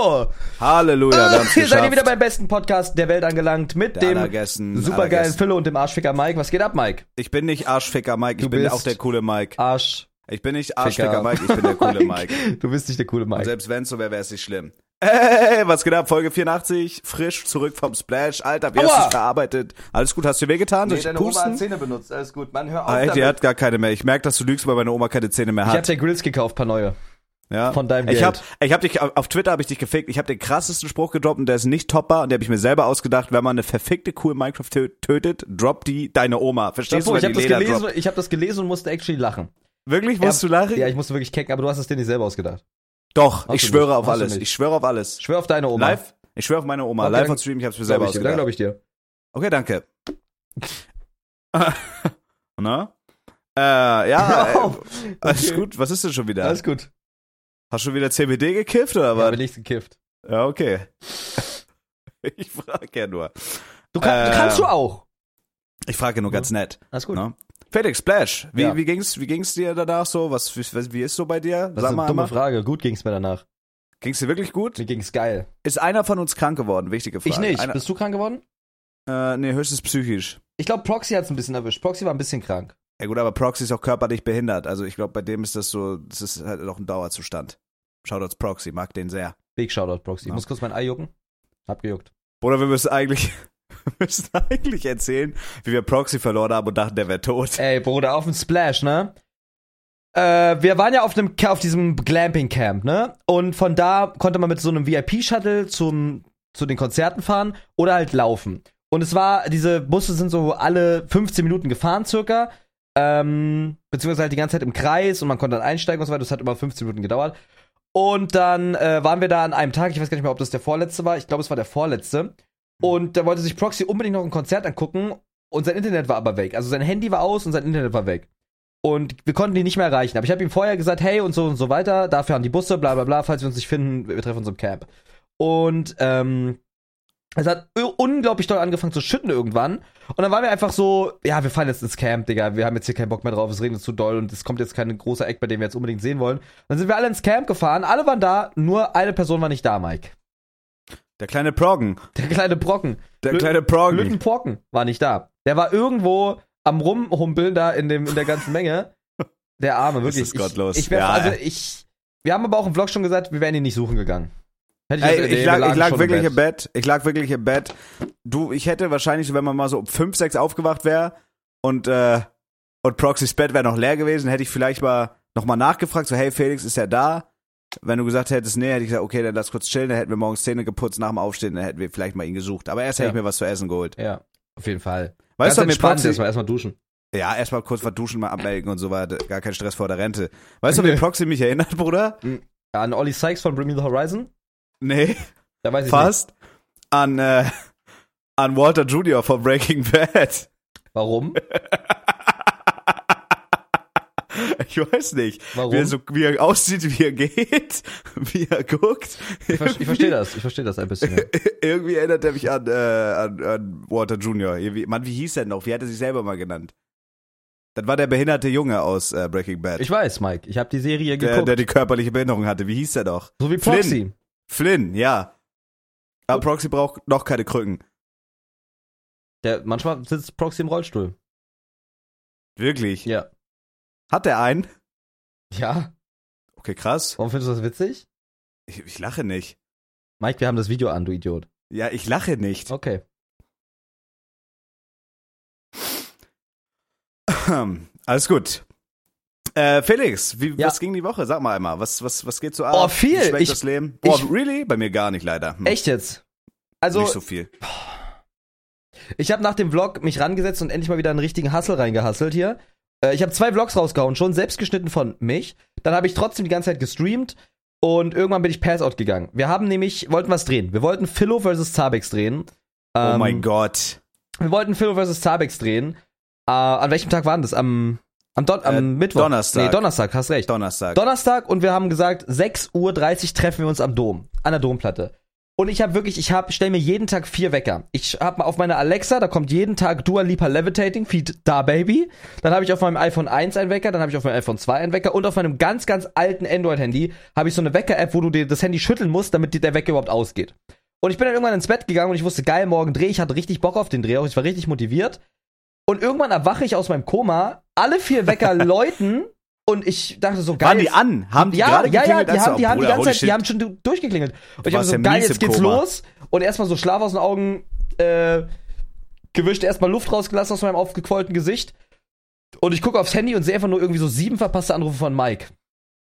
Hallo! Halleluja, wir haben's Hier seid ihr wieder beim besten Podcast der Welt angelangt mit Der dem allergessen, supergeilen allergessen. Philo und dem Arschficker Mike. Was geht ab, Mike? Ich bin nicht Arschficker Mike, ich Du bin auch der coole Mike. Arsch. Ich bin nicht Arschficker Mike, ich bin der coole Mike. Du bist nicht der coole Und Mike. selbst wenn so wäre, wäre es nicht schlimm. Ey, was geht ab? Folge 84, frisch zurück vom Splash. Alter, wie hast Aua! du verarbeitet? Alles gut, hast du wehgetan? Soll ich pusten? Zähne benutzt. Alles gut. Mann, hör auf Ah, ey, die hat gar keine mehr. Ich merke, dass du lügst, weil meine Oma keine Zähne mehr Ich hab hat. dir Grills gekauft, paar neue. Ja. von deinem ich Geld. hab, ich hab dich, auf Twitter habe ich dich gefickt. Ich habe den krassesten Spruch gedroppt und der ist nicht topper und der habe ich mir selber ausgedacht. Wenn man eine verfickte Kuh in Minecraft tö- tötet, droppt die deine Oma. Verstehst Chapeau, du, ich habe das, gelesen, ich hab das gelesen und musste actually lachen. Wirklich? Musst du lachen? Ja, ich musste wirklich kecken, aber du hast es dir nicht selber ausgedacht. Doch, Hast ich schwöre auf alles. Ich schwöre auf alles. Schwör auf deine Oma. Live? Ich schwöre auf meine Oma. Okay, Live dann on Stream, ich hab's mir Glaub selber ich dir, dann ausgedacht. glaube ich dir. Okay, danke. Na? Äh, ja, äh, alles Okay. gut. Was ist denn schon wieder? Alles gut. Hast du schon wieder CBD gekifft oder Ja, was? bin nichts gekifft. Ja, okay. ich frage ja nur. Du, kann, Äh, kannst du auch. Ich frage nur ganz nett. Alles gut. Ne? Felix, Splash, wie, Ja. wie, ging's, wie ging's dir danach so? Was, wie, wie ist so bei dir? Das ist eine dumme einmal. Frage. Gut ging's mir danach. Ging's dir wirklich gut? Mir ging's geil. Ist einer von uns krank geworden? Wichtige Frage. Ich nicht. Einer, Bist du krank geworden? äh, nee, höchstens psychisch. Ich glaube, Proxy hat's ein bisschen erwischt. Proxy war ein bisschen krank. Ja gut, aber Proxy ist auch körperlich behindert. Also ich glaube, bei dem ist das so, das ist halt auch ein Dauerzustand. Shoutouts Proxy, mag den sehr. Big Shoutout, Proxy. Ich muss kurz mein Ei jucken. Hab gejuckt. Oder wir müssen eigentlich, wir müssen eigentlich erzählen, wie wir Proxy verloren haben und dachten, der wäre tot. Ey, Bruder, auf dem Splash, ne? Äh, wir waren ja auf, Ca- auf diesem Glamping-Camp, ne? Und von da konnte man mit so einem VIP-Shuttle zum, zu den Konzerten fahren oder halt laufen. Und es war, diese Busse sind so alle 15 Minuten gefahren circa. Ähm, beziehungsweise halt die ganze Zeit im Kreis und man konnte dann einsteigen und so weiter. Das hat immer 15 Minuten gedauert. Und dann äh, waren wir da an einem Tag, ich weiß gar nicht mehr, ob das der vorletzte war. Ich glaube, es war der vorletzte. Und da wollte sich Proxy unbedingt noch ein Konzert angucken und sein Internet war aber weg. Also sein Handy war aus und sein Internet war weg. Und wir konnten ihn nicht mehr erreichen. Aber ich habe ihm vorher gesagt, hey und so und so weiter, dafür haben die Busse, bla bla bla, falls wir uns nicht finden, wir treffen uns im Camp. Und ähm, es hat unglaublich doll angefangen zu schütten irgendwann. Und dann waren wir einfach so, ja, wir fahren jetzt ins Camp, Digga, wir haben jetzt hier keinen Bock mehr drauf, es regnet zu doll und es kommt jetzt kein großer Eck, bei dem wir jetzt unbedingt sehen wollen. Dann sind wir alle ins Camp gefahren, alle waren da, nur eine Person war nicht da, Mike. Der kleine Proggen. Der kleine Brocken. Der Lü- kleine Proggen. Lüttenporken war nicht da. Der war irgendwo am Rumhumpeln da in, dem, in der ganzen Menge. Der Arme, wirklich. ist gottlos. Ich, ich wär, Ja, also ich, wir haben aber auch im Vlog schon gesagt, wir wären ihn nicht suchen gegangen. Hätte Ey, gesagt, ich lag, ich lag wirklich im Bett. Ich lag wirklich im Bett. Du, ich hätte wahrscheinlich, wenn man mal so um 5, 6 aufgewacht wäre und, äh, und Proxys Bett wäre noch leer gewesen, hätte ich vielleicht mal nochmal nachgefragt, so, hey Felix, ist er da? Wenn du gesagt hättest, nee, hätte ich gesagt, okay, dann lass kurz chillen, dann hätten wir morgens Zähne geputzt nach dem Aufstehen, dann hätten wir vielleicht mal ihn gesucht. Aber erst hätte Ja. ich mir was zu essen geholt. Ja, auf jeden Fall. Weißt du, Ganz mir entspannt Proxy, erstmal, erstmal duschen. ja, erstmal kurz was duschen, mal abmelden und so weiter. Gar kein Stress vor der Rente. Weißt du, wie Proxy mich erinnert, Bruder? An Olli Sykes von Bring Me the Horizon? Nee, Da weiß ich fast. An, äh, an Walter Jr. von Breaking Bad. nicht. Warum? Ich weiß nicht. Warum? Wie er, so, wie er aussieht, wie er geht, wie er guckt. Ich, ver ich verstehe das, ich verstehe das ein bisschen. Ja. Irgendwie erinnert er mich an, äh, an, an Walter Jr. Mann, wie hieß er noch? Wie hat er sich selber mal genannt? Das war der behinderte Junge aus äh, Breaking Bad. Ich weiß, Mike, ich habe die Serie der, geguckt. der die körperliche Behinderung hatte. Wie hieß der doch? so wie Flynn. Flynn, ja. Aber Proxy braucht noch keine Krücken. Der, manchmal sitzt Proxy im Rollstuhl. Wirklich? Ja. Hat der einen? Ja? Okay, krass. Warum findest du das witzig? Ich, ich lache nicht. Mike, wir haben das Video an, du Idiot. Ja, ich lache nicht. Okay. Alles gut. Äh, Felix, wie, Ja. was ging die Woche? Sag mal einmal, was, was, was geht so ab? Oh, viel. Wie schmeckt Ich- das Leben? Oh, ich- really? Bei mir gar nicht, leider. Hm, Echt jetzt? Also, nicht so viel. ich habe nach dem Vlog mich rangesetzt und endlich mal wieder einen richtigen Hustle reingehustelt hier. Äh, ich habe zwei Vlogs rausgehauen, schon selbst geschnitten von mich. Dann habe ich trotzdem die ganze Zeit gestreamt und irgendwann bin ich Pass Out gegangen. Wir haben nämlich, wollten was drehen. Wir wollten Philo vs. Zabex drehen. Oh Ähm, mein Gott. Wir wollten Philo vs. Zabex drehen. Äh, an welchem Tag war denn das? Am, am, Don am Äh, Mittwoch? Donnerstag. Nee, Donnerstag, hast recht. Donnerstag. Donnerstag und wir haben gesagt, 6.30 Uhr treffen wir uns am Dom, an der Domplatte. Und ich habe wirklich, ich habe, stell mir jeden Tag vier Wecker. Ich habe auf meiner Alexa, da kommt jeden Tag Dua Lipa Levitating, Feed Da Baby. Dann habe ich auf meinem iPhone 1 einen Wecker, dann habe ich auf meinem iPhone 2 einen Wecker und auf meinem ganz, ganz alten Android-Handy habe ich so eine Wecker-App, wo du dir das Handy schütteln musst, damit dir der Wecker überhaupt ausgeht. Und ich bin dann irgendwann ins Bett gegangen und ich wusste, geil, morgen Dreh. Ich hatte richtig Bock auf den Dreh, auch ich war richtig motiviert. Und irgendwann erwache ich aus meinem Koma, alle vier Wecker läuten und ich dachte so, geil. Waren die an? Haben die ja, gerade ja, ja, geklingelt? die als du- haben, die haben die ganze Zeit, die shit. haben schon du- durchgeklingelt. Und ich habe warst so, ja geil, jetzt geht's Koma. los. Und erstmal so Schlaf aus den Augen, äh, gewischt, erstmal Luft rausgelassen aus meinem aufgequollten Gesicht. Und ich gucke aufs Handy und sehe einfach nur irgendwie so sieben verpasste Anrufe von Mike.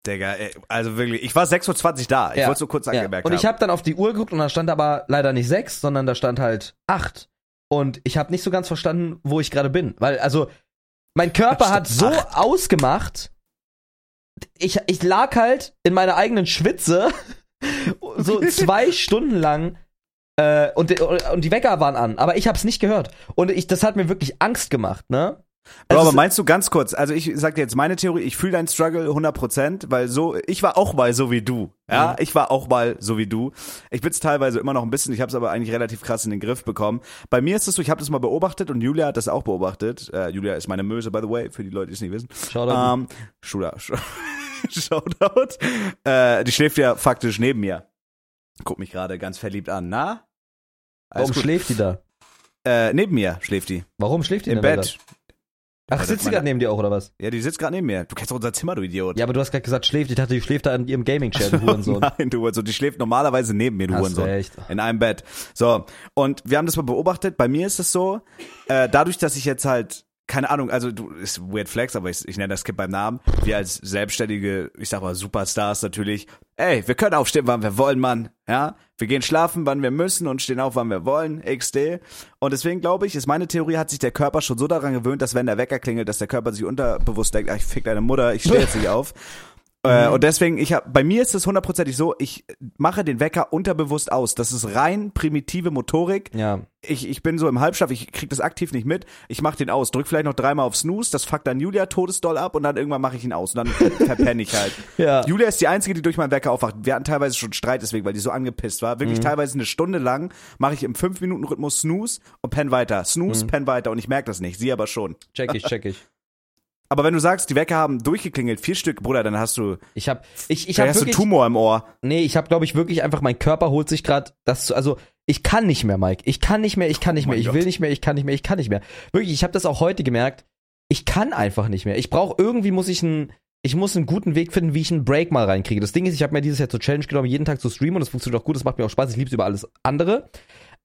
Digga, also wirklich, ich war 6.20 Uhr da. Ich Ja. wollte es nur kurz Ja. angemerkt Und ich habe dann auf die Uhr geguckt und da stand aber leider nicht sechs, sondern da stand halt acht. Und ich habe nicht so ganz verstanden, wo ich gerade bin. Weil, also, mein Körper hat so Acht. ausgemacht, ich, ich lag halt in meiner eigenen Schwitze so zwei Stunden lang äh, und, und die Wecker waren an, aber ich habe es nicht gehört. Und ich, das hat mir wirklich Angst gemacht, ne? Also aber es- meinst du ganz kurz, also ich sag dir jetzt meine Theorie, ich fühle deinen Struggle 100%, weil so, ich war auch mal so wie du, ja, Mhm. ich war auch mal so wie du. Ich bin's teilweise immer noch ein bisschen, ich habe es aber eigentlich relativ krass in den Griff bekommen. Bei mir ist es so, ich habe das mal beobachtet und Julia hat das auch beobachtet. Äh, Julia ist meine Möse, by the way, für die Leute, die es nicht wissen. Shoutout. Ähm, Shootout. Shoutout. Äh, die schläft ja faktisch neben mir. Guckt mich gerade ganz verliebt an. Na? Alles Warum gut. schläft die da? Äh, neben mir schläft die. Warum schläft die Im denn da? Ach, sitzt sie gerade neben dir auch, oder was? Ja, die sitzt gerade neben mir. Du kennst doch unser Zimmer, du Idiot. Ja, aber du hast gerade gesagt, schläft. Ich dachte, die schläft da in ihrem Gaming-Chair, du Hurensohn. Nein, du Hurensohn. Die schläft normalerweise neben mir, du Hast Hurensohn. recht. In einem Bett. So. Und wir haben das mal beobachtet. Bei mir ist es so, äh, dadurch, dass ich jetzt halt, keine Ahnung, also du, ist weird flex, aber ich, ich nenne das Kind beim Namen. Wir als selbstständige, ich sag mal, Superstars natürlich. Ey, wir können aufstehen, wann wir wollen, Mann. Ja? Wir gehen schlafen, wann wir müssen und stehen auf, wann wir wollen. XD. Und deswegen glaube ich, ist meine Theorie, hat sich der Körper schon so daran gewöhnt, dass wenn der Wecker klingelt, dass der Körper sich unterbewusst denkt, ach, ich fick deine Mutter, ich stehe jetzt nicht auf. Äh, und deswegen, ich hab, bei mir ist es hundertprozentig so, ich mache den Wecker unterbewusst aus. Das ist rein primitive Motorik. Ja. Ich, ich bin so im Halbschlaf, ich krieg das aktiv nicht mit. Ich mach den aus, drück vielleicht noch dreimal auf Snooze, das fuckt dann Julia todesdoll ab und dann irgendwann mache ich ihn aus und dann verpenne ich halt. Ja. Julia ist die Einzige, die durch meinen Wecker aufwacht. Wir hatten teilweise schon Streit deswegen, weil die so angepisst war. Wirklich teilweise eine Stunde lang mache ich im 5-Minuten-Rhythmus Snooze und penn weiter. Snooze, penn weiter und ich merke das nicht, sie aber schon. Check ich, check ich. Aber wenn du sagst, die Wecker haben durchgeklingelt, vier Stück, Bruder, dann hast du, Ich hab, ich, ich hab hast du wirklich, Tumor im Ohr. nee, ich hab, glaube ich, wirklich einfach, mein Körper holt sich gerade das, zu- also, ich kann nicht mehr, Mike. Ich kann nicht mehr, ich kann nicht Oh mehr, mein ich Gott. will nicht mehr, ich kann nicht mehr, ich kann nicht mehr. Wirklich, ich habe das auch heute gemerkt. Ich kann einfach nicht mehr. Ich brauche irgendwie muss ich einen, ich muss einen guten Weg finden, wie ich einen Break mal reinkriege. Das Ding ist, ich habe mir dieses Jahr zur Challenge genommen, jeden Tag zu streamen und das funktioniert auch gut, das macht mir auch Spaß, ich lieb's über alles andere.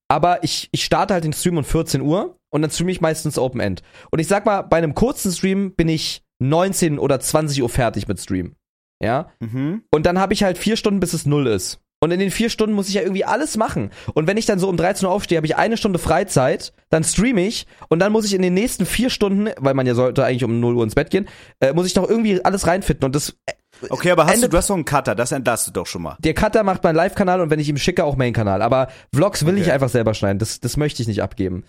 Aber ich, ich starte halt den Stream um 14 Uhr und dann streame ich meistens Open End. Und ich sag mal, bei einem kurzen Stream bin ich 19 oder 20 Uhr fertig mit Stream. Ja? Mhm. Und dann habe ich halt vier Stunden, bis es null ist. Und in den vier Stunden muss ich ja irgendwie alles machen. Und wenn ich dann so um 13 Uhr aufstehe, habe ich eine Stunde Freizeit, dann streame ich und dann muss ich in den nächsten vier Stunden, weil man ja sollte eigentlich um 0 Uhr ins Bett gehen, äh, muss ich noch irgendwie alles reinfitten. Und das, Okay, aber hast du, du hast doch einen Cutter, das entlastet doch schon mal. der Cutter macht meinen Live-Kanal und wenn ich ihm schicke, auch Main-Kanal. Aber Vlogs will ich Okay. einfach selber schneiden. Das, das möchte ich nicht abgeben.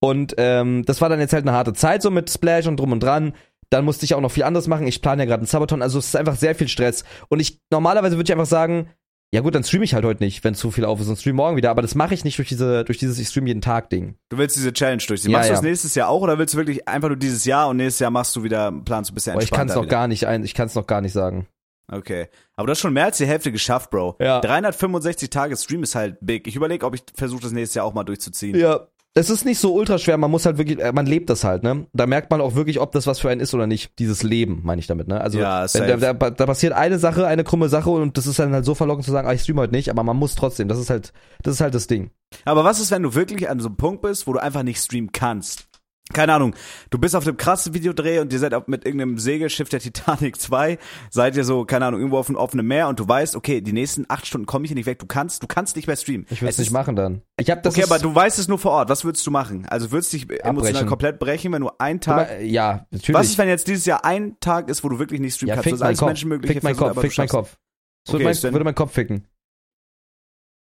Und ähm, das war dann jetzt halt eine harte Zeit, so mit Splash und drum und dran. Dann musste ich auch noch viel anderes machen. Ich plane ja gerade einen Sabaton, also es ist einfach sehr viel Stress. Und ich normalerweise würde ich einfach sagen, ja gut, dann streame ich halt heute nicht, wenn zu viel auf ist und stream morgen wieder. Aber das mache ich nicht durch diese, durch dieses ich stream jeden Tag Ding. Du willst diese Challenge durchziehen. Ja, machst du ja. das nächstes Jahr auch oder willst du wirklich einfach nur dieses Jahr und nächstes Jahr machst du wieder, planst du ein bisschen Aber ich kann es entspannter noch wieder? gar nicht ein, ich kann es noch gar nicht sagen. Okay. Aber du hast schon mehr als die Hälfte geschafft, Bro. Ja. 365 Tage Stream ist halt big. Ich überlege, ob ich versuche, das nächstes Jahr auch mal durchzuziehen. Ja. Es ist nicht so ultra schwer, man muss halt wirklich, äh, man lebt das halt, ne? Da merkt man auch wirklich, ob das was für einen ist oder nicht. Dieses Leben, meine ich damit, ne? Also, Ja, da, da, da passiert eine Sache, eine krumme Sache und das ist dann halt so verlockend zu sagen, ah, ich stream heute nicht, aber man muss trotzdem. Das ist halt, das ist halt das Ding. Aber was ist, wenn du wirklich an so einem Punkt bist, wo du einfach nicht streamen kannst? Keine Ahnung, du bist auf einem krassen Videodreh und ihr seid mit irgendeinem Segelschiff der Titanic 2, seid ihr so, keine Ahnung, irgendwo auf dem offenen Meer und du weißt, okay, die nächsten acht Stunden komme ich hier nicht weg, du kannst, du kannst nicht mehr streamen. Ich würde Es nicht machen dann. Ich habe das Okay, aber du weißt es nur vor Ort. Was würdest du machen? Also würdest du dich emotional Abbrechen. komplett brechen, wenn du einen Tag. aber, ja, natürlich. Was ist, wenn jetzt dieses Jahr ein Tag ist, wo du wirklich nicht streamen ja, kannst? fick mein Kopf, Menschenmögliche fick mein Kopf, fick mein Kopf. Das Okay, würde, mein, würde mein Kopf ficken.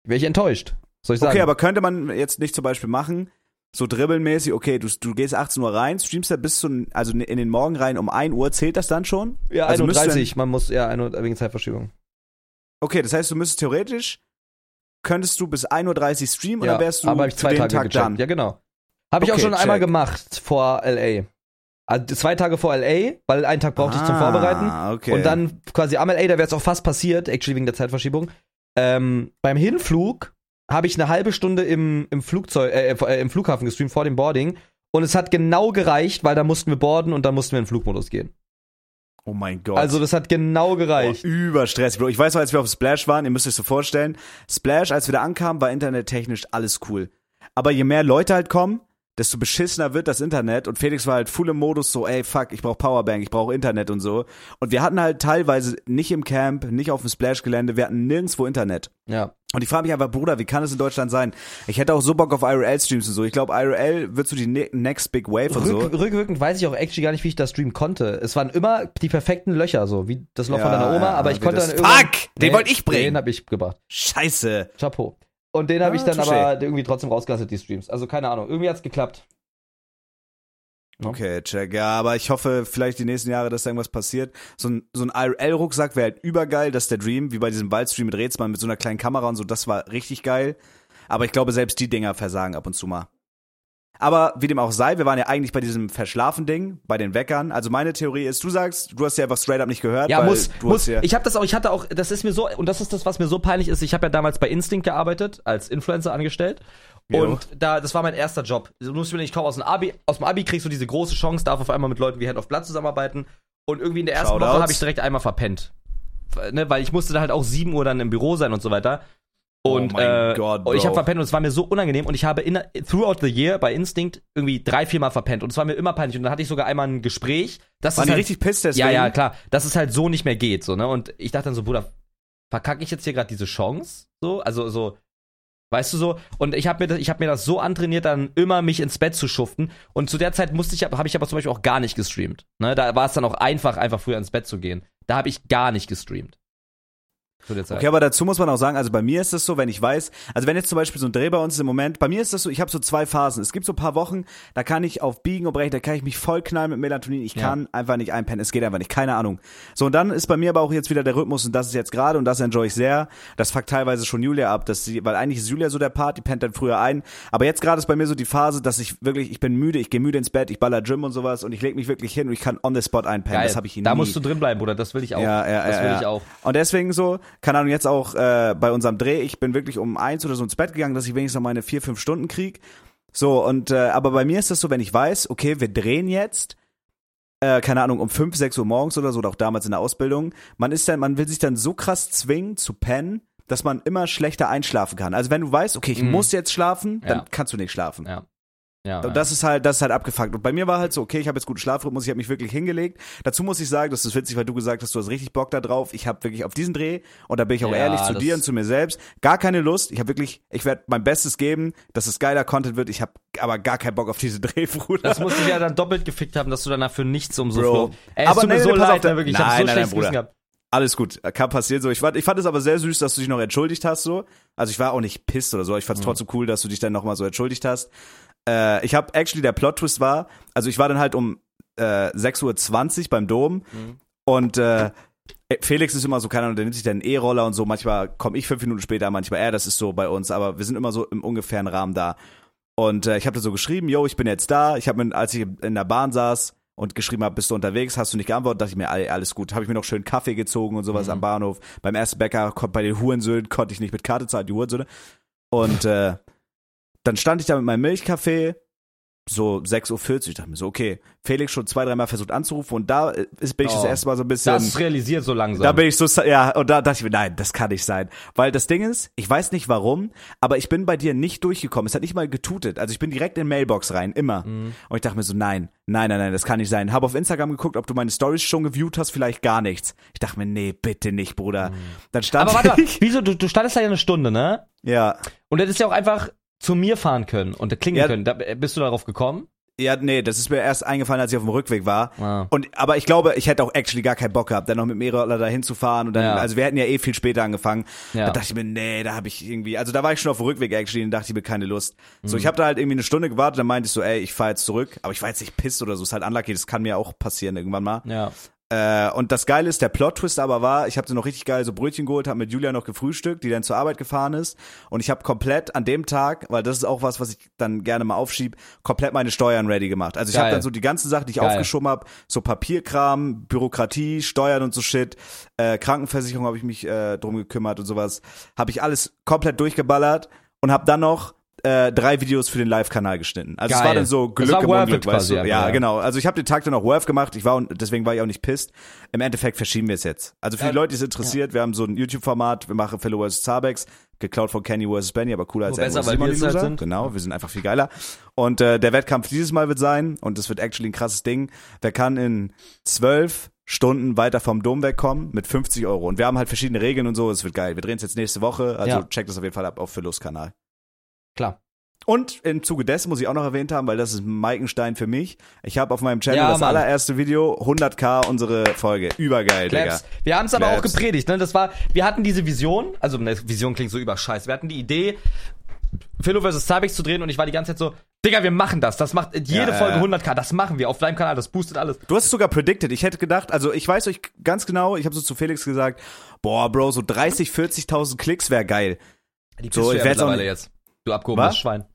Wäre ich enttäuscht. Soll ich sagen? Okay, aber könnte man jetzt nicht zum Beispiel machen, so dribbelmäßig, okay, du, du gehst 18 Uhr rein, streamst da bis zu, also in den Morgen rein um 1 Uhr, zählt das dann schon? ja, also müsste 31, man muss, ja, eine, wegen Zeitverschiebung. Okay, das heißt, du müsstest theoretisch könntest du bis 1.30 Uhr streamen ja, oder wärst du aber ich zwei Tage Tag gecheckt. dann? Ja, genau. Habe ich auch Okay, schon einmal check. gemacht vor LA. Also zwei Tage vor LA, weil einen Tag brauchte ich zum Ah, Vorbereiten. okay. Und dann quasi am LA, da wäre es auch fast passiert, actually wegen der Zeitverschiebung. Ähm, beim Hinflug habe ich eine halbe Stunde im, im Flugzeug, äh, äh, im Flughafen gestreamt vor dem Boarding. Und es hat genau gereicht, weil da mussten wir boarden und dann mussten wir in den Flugmodus gehen. Oh mein Gott. Also das hat genau gereicht. überstressig, Bro. Ich weiß noch, als wir auf Splash waren, ihr müsst euch so vorstellen, Splash, als wir da ankamen, war internettechnisch alles cool. Aber je mehr Leute halt kommen, desto beschissener wird das Internet und Felix war halt full im Modus so, ey, fuck, ich brauch Powerbank, ich brauche Internet und so. Und wir hatten halt teilweise nicht im Camp, nicht auf dem Splash-Gelände, wir hatten nirgendwo Internet. Ja. Und ich frage mich einfach, Bruder, wie kann es in Deutschland sein? Ich hätte auch so Bock auf IRL-Streams und so. Ich glaube, IRL wird so die ne next big wave und so. Rück, rückwirkend weiß ich auch actually gar nicht, wie ich das streamen konnte. Es waren immer die perfekten Löcher, so wie das Loch von Ja, deiner Oma, ja, aber ich konnte das- dann. Fuck! Den wollte ich bringen. Den habe ich gebracht. Scheiße. Chapeau. Und den habe Ah, ich dann touché. aber irgendwie trotzdem rausgelassen, die Streams. Also keine Ahnung. Irgendwie hat's geklappt. Ja. Okay, check. Ja, aber ich hoffe vielleicht die nächsten Jahre, dass da irgendwas passiert. So ein, so ein IRL-Rucksack wäre halt übergeil, das ist der Dream, wie bei diesem Waldstream mit Rätsmann mit so einer kleinen Kamera und so, das war richtig geil. Aber ich glaube, selbst die Dinger versagen ab und zu mal. Aber wie dem auch sei, wir waren ja eigentlich bei diesem Verschlafen-Ding, bei den Weckern. Also meine Theorie ist, du sagst, du hast ja einfach straight up nicht gehört. Ja, muss, du muss. ja, Ich habe das auch, ich hatte auch, das ist mir so, und das ist das, was mir so peinlich ist. Ich habe ja damals bei Instinct gearbeitet, als Influencer angestellt. Jo. Und da, das war mein erster Job. Du musst mir ich komme aus dem Abi, aus dem Abi kriegst du diese große Chance, darf auf einmal mit Leuten wie Hand of Blood zusammenarbeiten. Und irgendwie in der ersten Shoutouts. Woche habe ich direkt einmal verpennt. Ne, weil ich musste dann halt auch 7 Uhr dann im Büro sein und so weiter. Und, Oh mein äh, Gott, und ich Bro. habe verpennt und es war mir so unangenehm und ich habe in, throughout the year bei Instinct irgendwie drei, vier Mal verpennt und es war mir immer peinlich und dann hatte ich sogar einmal ein Gespräch, dass waren es die halt, richtig pisst deswegen? ja, ja, klar, dass es halt so nicht mehr geht, so, ne? Und ich dachte dann so, Bruder, verkacke ich jetzt hier gerade diese Chance? So, also so, weißt du so? Und ich habe mir, das- ich hab mir das so antrainiert, dann immer mich ins Bett zu schuften. Und zu der Zeit musste ich, habe ich aber zum Beispiel auch gar nicht gestreamt. Ne? Da war es dann auch einfach, einfach früher ins Bett zu gehen. Da habe ich gar nicht gestreamt. Zu der Zeit. Okay, aber dazu muss man auch sagen, also bei mir ist das so, wenn ich weiß, also wenn jetzt zum Beispiel so ein Dreh bei uns ist im Moment, bei mir ist das so, ich habe so zwei Phasen. Es gibt so ein paar Wochen, da kann ich auf Biegen und Brechen, da kann ich mich voll knallen mit Melatonin. Ich Ja. kann einfach nicht einpennen, es geht einfach nicht, keine Ahnung. So, und dann ist bei mir aber auch jetzt wieder der Rhythmus und das ist jetzt gerade und das enjoy ich sehr. Das fuckt teilweise schon Julia ab, dass sie, weil eigentlich ist Julia so der Part, die pennt dann früher ein. Aber jetzt gerade ist bei mir so die Phase, dass ich wirklich, ich bin müde, ich gehe müde ins Bett, ich baller Gym und sowas und ich leg mich wirklich hin und ich kann on the spot einpennen. Geil. Das habe ich nie. da musst du drin bleiben, Bruder. Das will ich auch. Ja, ja, das ja, will ja. ich auch. Und deswegen so, keine Ahnung, jetzt auch äh, bei unserem Dreh, ich bin wirklich um eins oder so ins Bett gegangen, dass ich wenigstens noch meine vier, fünf Stunden krieg. So, und äh, aber bei mir ist das so, wenn ich weiß, okay, wir drehen jetzt, äh, keine Ahnung, um fünf, sechs Uhr morgens oder so, oder auch damals in der Ausbildung, man ist dann, man will sich dann so krass zwingen zu pennen, dass man immer schlechter einschlafen kann. Also wenn du weißt, okay, ich Mhm. muss jetzt schlafen, dann Ja. kannst du nicht schlafen. Ja. Ja. Und das ist halt, das ist halt abgefuckt. Und bei mir war halt so, okay, ich habe jetzt guten Schlafrhythmus, ich habe mich wirklich hingelegt. Dazu muss ich sagen, das ist witzig, weil du gesagt hast, du hast richtig Bock da drauf. Ich habe wirklich auf diesen Dreh und da bin ich auch Ja, ehrlich zu dir und zu mir selbst, gar keine Lust. Ich habe wirklich, ich werde mein Bestes geben, dass es geiler Content wird. Ich habe aber gar keinen Bock auf diesen Dreh, Bruder. Das muss ich ja dann doppelt gefickt haben, dass du danach für nichts um so Bro. Ey, Aber tut mir nee, so leid, auf, ne, wirklich. Ich hab Nein, so nein, schlechtes nein, Gewissen Bruder. gehabt. Alles gut, kann passieren so. Ich fand, ich fand es aber sehr süß, dass du dich noch entschuldigt hast so. Also ich war auch nicht pisst oder so. Ich Mhm. fand es trotzdem cool, dass du dich dann nochmal so entschuldigt hast. Äh, ich habe actually der Plot Twist war, also ich war dann halt um äh, 6:20 Uhr beim Dom Mhm. und äh, Felix ist immer so, keine Ahnung, der nimmt sich dann E-Roller und so. Manchmal komme ich fünf Minuten später, manchmal er. Das ist so bei uns, aber wir sind immer so im ungefähren Rahmen da. Und äh, ich habe da so geschrieben, yo, ich bin jetzt da. Ich habe mir, als ich in der Bahn saß und geschrieben habe, bist du unterwegs, hast du nicht geantwortet, dachte ich mir, alles gut. Habe ich mir noch schön Kaffee gezogen und sowas Mhm. am Bahnhof. Beim ersten Bäcker, bei den Hurensöhnen konnte ich nicht mit Karte zahlen, die Hurensöhne. Und äh, dann stand ich da mit meinem Milchkaffee, so 6.40 Uhr. Ich dachte mir so, okay, Felix schon zwei, dreimal versucht anzurufen und da ist, bin ich das Oh. erste Mal so ein bisschen. Das realisiert so langsam. Da bin ich so, ja, und da dachte ich mir, nein, das kann nicht sein. Weil das Ding ist, ich weiß nicht warum, aber ich bin bei dir nicht durchgekommen. Es hat nicht mal getutet. Also ich bin direkt in Mailbox rein, immer. Mhm. Und ich dachte mir so, nein, nein, nein, nein, das kann nicht sein. Habe auf Instagram geguckt, ob du meine Stories schon geviewt hast, vielleicht gar nichts. Ich dachte mir, nee, bitte nicht, Bruder. Dann stand Mhm. Aber warte ich. wieso, du, du standest da ja eine Stunde, ne? Ja. Und hättest ja auch einfach zu mir fahren können und klingeln Ja. können. Da, bist du darauf gekommen? Ja, nee, das ist mir erst eingefallen, als ich auf dem Rückweg war. Ah. Und aber ich glaube, ich hätte auch actually gar keinen Bock gehabt, dann noch mit dem E-Roller da hinzufahren und dann, Ja. also wir hätten ja eh viel später angefangen. Ja. Da dachte ich mir, nee, da habe ich irgendwie, also da war ich schon auf dem Rückweg actually und dachte ich mir keine Lust. So, Mhm. ich habe da halt irgendwie eine Stunde gewartet, dann meinte ich so, ey, ich fahr jetzt zurück, aber ich war jetzt nicht pisst oder so, ist halt unlucky, das kann mir auch passieren irgendwann mal. Ja. Äh, und das Geile ist, der Plot-Twist aber war, ich habe so noch richtig geil so Brötchen geholt, habe mit Julia noch gefrühstückt, die dann zur Arbeit gefahren ist. Und ich habe komplett an dem Tag, weil das ist auch was, was ich dann gerne mal aufschieb, komplett meine Steuern ready gemacht. Also ich habe dann so die ganzen Sachen, die ich Geil. aufgeschoben habe, so Papierkram, Bürokratie, Steuern und so Shit, äh, Krankenversicherung habe ich mich äh, drum gekümmert und sowas, habe ich alles komplett durchgeballert und habe dann noch äh, drei Videos für den Live-Kanal geschnitten. Also es Geil. war dann so Das Glück im Unglück, weißt du? Ja, ja. genau. Also ich habe den Tag dann auch worth gemacht. Ich war und deswegen war ich auch nicht pisst. Im Endeffekt verschieben wir es jetzt. Also für Ja. die Leute, die es interessiert, wir haben so ein YouTube-Format. Wir machen Fellow vs. Zabex, geklaut von Kenny vs. Benny, aber cooler als Nur besser, weil wir es halt sind. Genau, wir sind einfach viel geiler. Und äh, der Wettkampf dieses Mal wird sein und es wird actually ein krasses Ding. Wer kann in zwölf Stunden weiter vom Dom wegkommen mit 50 Euro. Und wir haben halt verschiedene Regeln und so. Es wird geil. Wir drehen es jetzt nächste Woche. Also Ja. checkt das auf jeden Fall ab auf Philos Kanal. Klar. Und im Zuge dessen muss ich auch noch erwähnt haben, weil das ist ein Meilenstein für mich. Ich habe auf meinem Channel Ja, das Mann. allererste Video, 100k unsere Folge. Übergeil, Digga. Claps. Wir haben es aber auch gepredigt, ne? Das war, wir hatten diese Vision, also ne, Vision klingt so überscheiß. Wir hatten die Idee, Philo vs. Zabex zu drehen und ich war die ganze Zeit so, Digga, wir machen das. Das macht jede Ja, Folge ja. 100k. Das machen wir auf deinem Kanal. Das boostet alles. Du hast es sogar predicted. Ich hätte gedacht, also ich weiß euch ganz genau, ich habe so zu Felix gesagt, boah, Bro, so 30, 40.000 Klicks wäre geil. Die So, ich mittlerweile jetzt. Du abgehobenes? Schwein.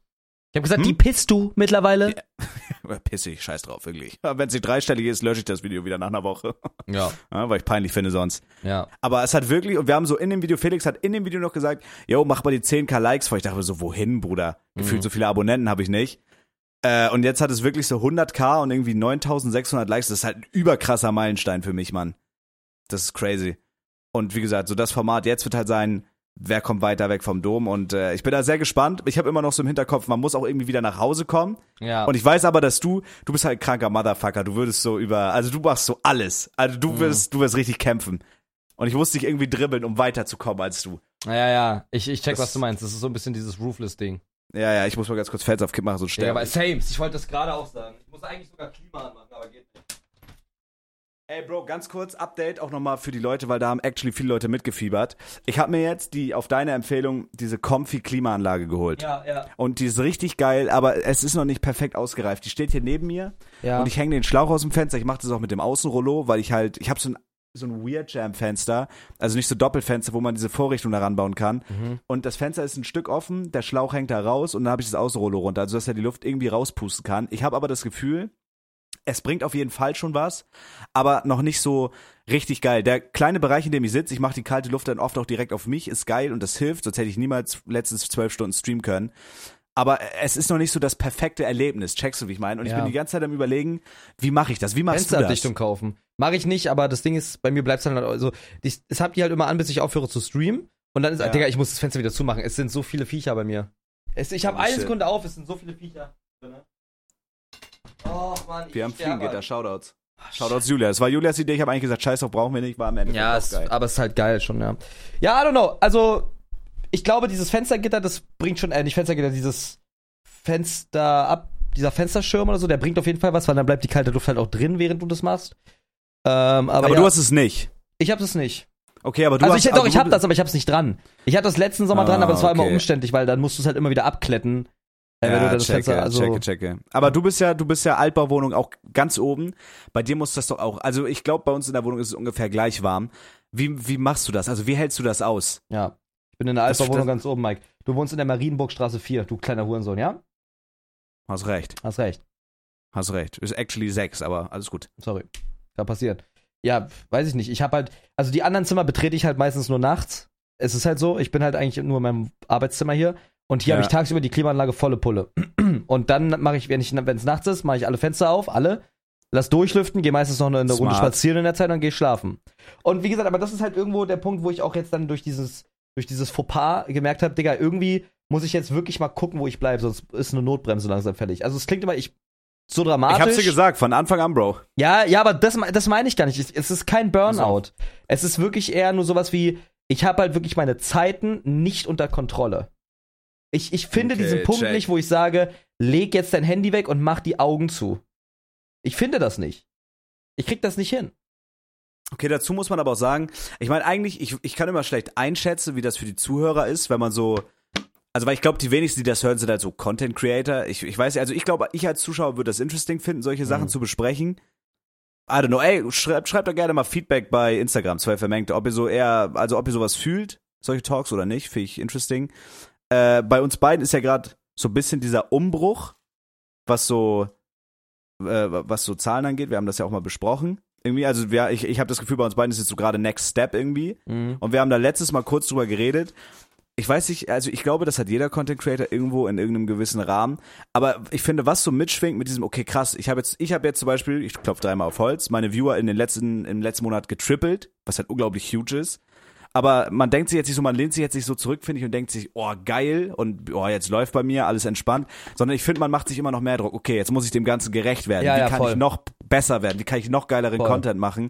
Ich hab gesagt, Hm? die pisst du mittlerweile. Pissig, scheiß drauf, wirklich. Wenn es nicht dreistellig ist, lösche ich das Video wieder nach einer Woche. Ja, Ja, weil ich peinlich finde sonst. ja. Aber es hat wirklich, und wir haben so in dem Video, Felix hat in dem Video noch gesagt, yo, mach mal die 10k Likes vor. Ich dachte mir so, wohin, Bruder? Gefühlt Mhm. so viele Abonnenten habe ich nicht. Äh, und jetzt hat es wirklich so 100k und irgendwie 9600 Likes. Das ist halt ein überkrasser Meilenstein für mich, Mann. Das ist crazy. Und wie gesagt, so das Format jetzt wird halt sein, wer kommt weiter weg vom Dom. Und äh, ich bin da sehr gespannt. Ich habe immer noch so im Hinterkopf, man muss auch irgendwie wieder nach Hause kommen. Ja. Und ich weiß aber, dass du, du bist halt ein kranker Motherfucker. Du würdest so über, also du machst so alles. Also Mhm. du wirst, du wirst richtig kämpfen. Und ich musste dich irgendwie dribbeln, um weiterzukommen als du. ja, ja. Ich, ich check, Das- was du meinst. Das ist so ein bisschen dieses Roofless-Ding. Ja, ja, ich muss mal ganz kurz Fans auf Kipp machen, so Ja, sterben. aber Sames, ich wollte das gerade auch sagen. Ich muss eigentlich sogar Klima anmachen, aber geht nicht. Ey, Bro, ganz kurz Update auch nochmal für die Leute, weil da haben actually viele Leute mitgefiebert. Ich habe mir jetzt die auf deine Empfehlung diese Comfy Klimaanlage geholt. Ja, ja. Und die ist richtig geil, aber es ist noch nicht perfekt ausgereift. Die steht hier neben mir Ja. und ich hänge den Schlauch aus dem Fenster. Ich mache das auch mit dem Außenrollo, weil ich halt, ich habe so ein so ein Weird Jam Fenster, also nicht so Doppelfenster, wo man diese Vorrichtung da ranbauen kann. Mhm. Und das Fenster ist ein Stück offen, der Schlauch hängt da raus und dann habe ich das Außenrollo runter, also dass er die Luft irgendwie rauspusten kann. Ich habe aber das Gefühl, es bringt auf jeden Fall schon was, aber noch nicht so richtig geil. Der kleine Bereich, in dem ich sitze, ich mache die kalte Luft dann oft auch direkt auf mich, ist geil und das hilft, sonst hätte ich niemals letztens zwölf Stunden streamen können. Aber es ist noch nicht so das perfekte Erlebnis, checkst du, wie ich meine? Und ich Ja. bin die ganze Zeit am überlegen, wie mache ich das? Wie machst du das? Fensterabdichtung kaufen. Mache ich nicht, aber das Ding ist, bei mir bleibt es dann halt, also, ich, es habt die halt immer an, bis ich aufhöre zu streamen. Und dann ist, Ja. Digga, ich muss das Fenster wieder zumachen. Es sind so viele Viecher bei mir. Es, ich habe Oh, eine. Sekunde auf, es sind so viele Viecher. drin. Oh, Mann. ich Wir haben Fliegengitter. Shoutouts. Shoutouts Julia. Das war Julias Idee, ich habe eigentlich gesagt, scheiß drauf, brauchen wir nicht, war am Ende Ja, es, geil. aber es ist halt geil schon, ja. Ja, I don't know. Also, ich glaube, dieses Fenstergitter, das bringt schon, äh, nicht Fenstergitter, dieses Fenster ab, dieser Fensterschirm oder so, der bringt auf jeden Fall was, weil dann bleibt die kalte Luft halt auch drin, während du das machst. Ähm, aber Aber ja, du hast es nicht. ich hab das nicht. Okay, aber du also hast ich, doch, also ich du- hab das, aber ich hab's nicht dran. Ich hatte das letzten Sommer Ah, dran, aber es war immer okay. umständlich, weil dann musst du es halt immer wieder abkletten. Ja, checke, Fenster, also, checke, checke. Aber du bist ja, du bist ja Altbauwohnung auch ganz oben. Bei dir muss das doch auch. Also ich glaube, bei uns in der Wohnung ist es ungefähr gleich warm. Wie, wie machst du das? Also wie hältst du das aus? ja. Ich bin in der Altbauwohnung ganz oben, Mike. Du wohnst in der Marienburgstraße 4, du kleiner Hurensohn, ja? Hast recht, Hast recht. hast recht. Ist actually sechs, aber alles gut. Sorry. Kann passieren. Ja, weiß ich nicht. Ich habe halt, also die anderen Zimmer betrete ich halt meistens nur nachts. Es ist halt so, ich bin halt eigentlich nur in meinem Arbeitszimmer hier und hier Ja. habe ich tagsüber die Klimaanlage volle Pulle. Und dann mache ich, wenn ich, es nachts ist, mache ich alle Fenster auf, alle, lass durchlüften, gehe meistens noch eine, eine Runde spazieren in der Zeit und gehe schlafen. Und wie gesagt, aber das ist halt irgendwo der Punkt, wo ich auch jetzt dann durch dieses, durch dieses Fauxpas gemerkt habe, Digga, irgendwie muss ich jetzt wirklich mal gucken, wo ich bleibe, sonst ist eine Notbremse langsam fällig. Also es klingt immer, ich so dramatisch. Ich hab's dir gesagt, von Anfang an, Bro. Ja, ja, aber das, das meine ich gar nicht. Es- Es ist kein Burnout. Es ist wirklich eher nur sowas wie, ich habe halt wirklich meine Zeiten nicht unter Kontrolle. Ich, ich finde Okay, diesen Punkt check. nicht, wo ich sage, leg jetzt dein Handy weg und mach die Augen zu. Ich finde das nicht. Ich krieg das nicht hin. Okay, dazu muss man aber auch sagen, ich meine eigentlich, ich, ich kann immer schlecht einschätzen, wie das für die Zuhörer ist, wenn man so, also weil ich glaube, die wenigsten, die das hören, sind halt so Content Creator. Ich, ich weiß, also ich glaube, ich als Zuschauer würde das interesting finden, solche Sachen Mhm. zu besprechen. I don't know, ey, schreibt, schreibt doch gerne mal Feedback bei Instagram, zwei Vermengte, ob ihr so eher, also ob ihr sowas fühlt, solche Talks oder nicht, finde ich interesting. Äh, bei uns beiden ist ja gerade so ein bisschen dieser Umbruch, was so, äh, was so Zahlen angeht. Wir haben das ja auch mal besprochen. Irgendwie, also wir, ich, ich habe das Gefühl, bei uns beiden ist jetzt so gerade Next Step irgendwie. Mhm. Und wir haben da letztes Mal kurz drüber geredet. Ich weiß nicht, also ich glaube, das hat jeder Content Creator irgendwo in irgendeinem gewissen Rahmen. Aber ich finde, was so mitschwingt mit diesem, okay, krass, ich habe jetzt, ich habe jetzt zum Beispiel, ich klopfe dreimal auf Holz, meine Viewer in den letzten, im letzten Monat getrippelt, was halt unglaublich huge ist. Aber man denkt sich jetzt nicht so, man lehnt sich jetzt nicht so zurück, finde ich, und denkt sich, oh, geil, und oh, jetzt läuft bei mir, alles entspannt. Sondern ich finde, man macht sich immer noch mehr Druck. Okay, jetzt muss ich dem Ganzen gerecht werden. Ja, Wie ja, kann voll. ich noch besser werden? Wie kann ich noch geileren Voll. Content machen?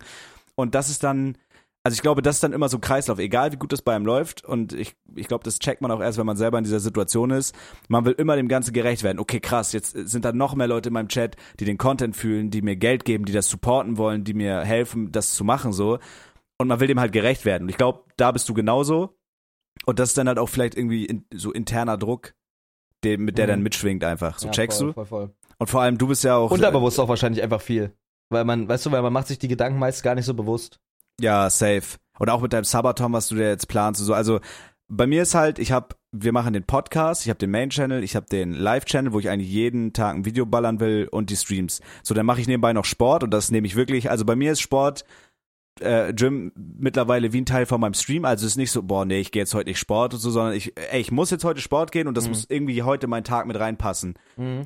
Und das ist dann, also ich glaube, das ist dann immer so ein Kreislauf, egal wie gut das bei einem läuft. Und ich, ich glaube, das checkt man auch erst, wenn man selber in dieser Situation ist. Man will immer dem Ganzen gerecht werden. Okay, krass, jetzt sind da noch mehr Leute in meinem Chat, die den Content fühlen, die mir Geld geben, die das supporten wollen, die mir helfen, das zu machen so. Und man will dem halt gerecht werden. Und ich glaube, da bist du genauso. Und das ist dann halt auch vielleicht irgendwie in, so interner Druck, dem, mit der Mhm. dann mitschwingt einfach. So Ja, checkst voll, du? Voll, voll. Und vor allem, du bist ja auch. Unterbewusst auch wahrscheinlich einfach viel. Weil man, weißt du, weil man macht sich die Gedanken meist gar nicht so bewusst. Ja, safe. Und auch mit deinem Sabaton, was du dir jetzt planst und so. Also bei mir ist halt, ich habe, wir machen den Podcast, ich habe den Main-Channel, ich habe den Live-Channel, wo ich eigentlich jeden Tag ein Video ballern will und die Streams. So, dann mache ich nebenbei noch Sport und das nehme ich wirklich. Also bei mir ist Sport, äh, Gym mittlerweile wie ein Teil von meinem Stream. Also es ist nicht so, boah, nee, ich gehe jetzt heute nicht Sport und so, sondern ich, ey, ich muss jetzt heute Sport gehen und das Mhm. muss irgendwie heute meinen Tag mit reinpassen.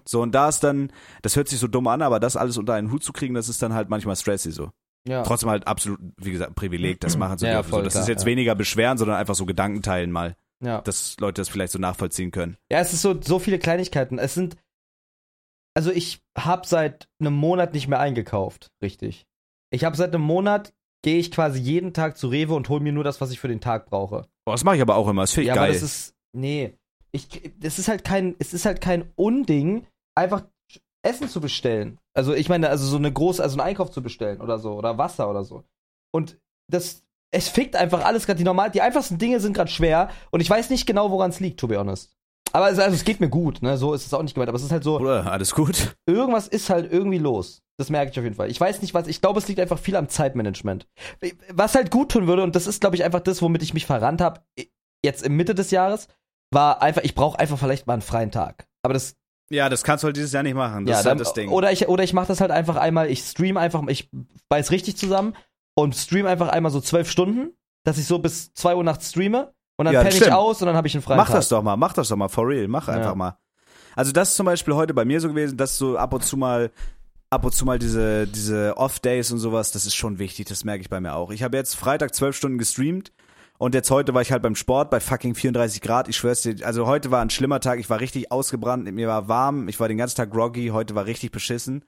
So, und da ist dann, das hört sich so dumm an, aber das alles unter einen Hut zu kriegen, das ist dann halt manchmal stressy so Ja. trotzdem halt absolut, wie gesagt, ein Privileg, das machen zu Ja, dürfen. so, das klar, ist jetzt ja. weniger beschweren, sondern einfach so Gedanken teilen mal, ja. dass Leute das vielleicht so nachvollziehen können. Ja, es ist so, so viele Kleinigkeiten. Es sind. Also ich habe seit einem Monat nicht mehr eingekauft, richtig. Ich habe seit einem Monat gehe ich quasi jeden Tag zu Rewe und hole mir nur das, was ich für den Tag brauche. Boah, das mache ich aber auch immer, das finde ich ja, geil. aber das ist. Nee. Ich, das ist halt kein, es ist halt kein Unding, einfach Essen zu bestellen. Also ich meine, also so eine große, also einen Einkauf zu bestellen oder so, oder Wasser oder so. Und das, es fickt einfach alles gerade. Die normal, die einfachsten Dinge sind gerade schwer und ich weiß nicht genau, woran es liegt, to be honest. Aber es, also es geht mir gut, ne? So ist es auch nicht gemeint. Aber es ist halt so, Bruder, alles gut? irgendwas ist halt irgendwie los. Das merke ich auf jeden Fall. Ich weiß nicht was. Ich glaube, es liegt einfach viel am Zeitmanagement. Was halt gut tun würde, und das ist, glaube ich, einfach das, womit ich mich verrannt habe, jetzt im Mitte des Jahres, war einfach, ich brauche einfach vielleicht mal einen freien Tag. Aber das, Ja, das kannst du halt dieses Jahr nicht machen. Das ja, ist dann, halt das Ding. oder ich, oder ich mache das halt einfach einmal, ich stream einfach, ich beiß richtig zusammen und stream einfach einmal so zwölf Stunden, dass ich so bis zwei Uhr nachts streame und dann Ja, penne ich aus und dann habe ich einen freien mach Tag. das doch mal, mach das doch mal, for real, mach einfach Ja. mal. Also das ist zum Beispiel heute bei mir so gewesen, dass so ab und zu mal, ab und zu mal diese, diese Off-Days und sowas, das ist schon wichtig, das merke ich bei mir auch. Ich habe jetzt Freitag zwölf Stunden gestreamt und jetzt heute war ich halt beim Sport bei fucking 34 Grad. Ich schwör's dir, also heute war ein schlimmer Tag, ich war richtig ausgebrannt, mir war warm, ich war den ganzen Tag groggy, heute war richtig beschissen.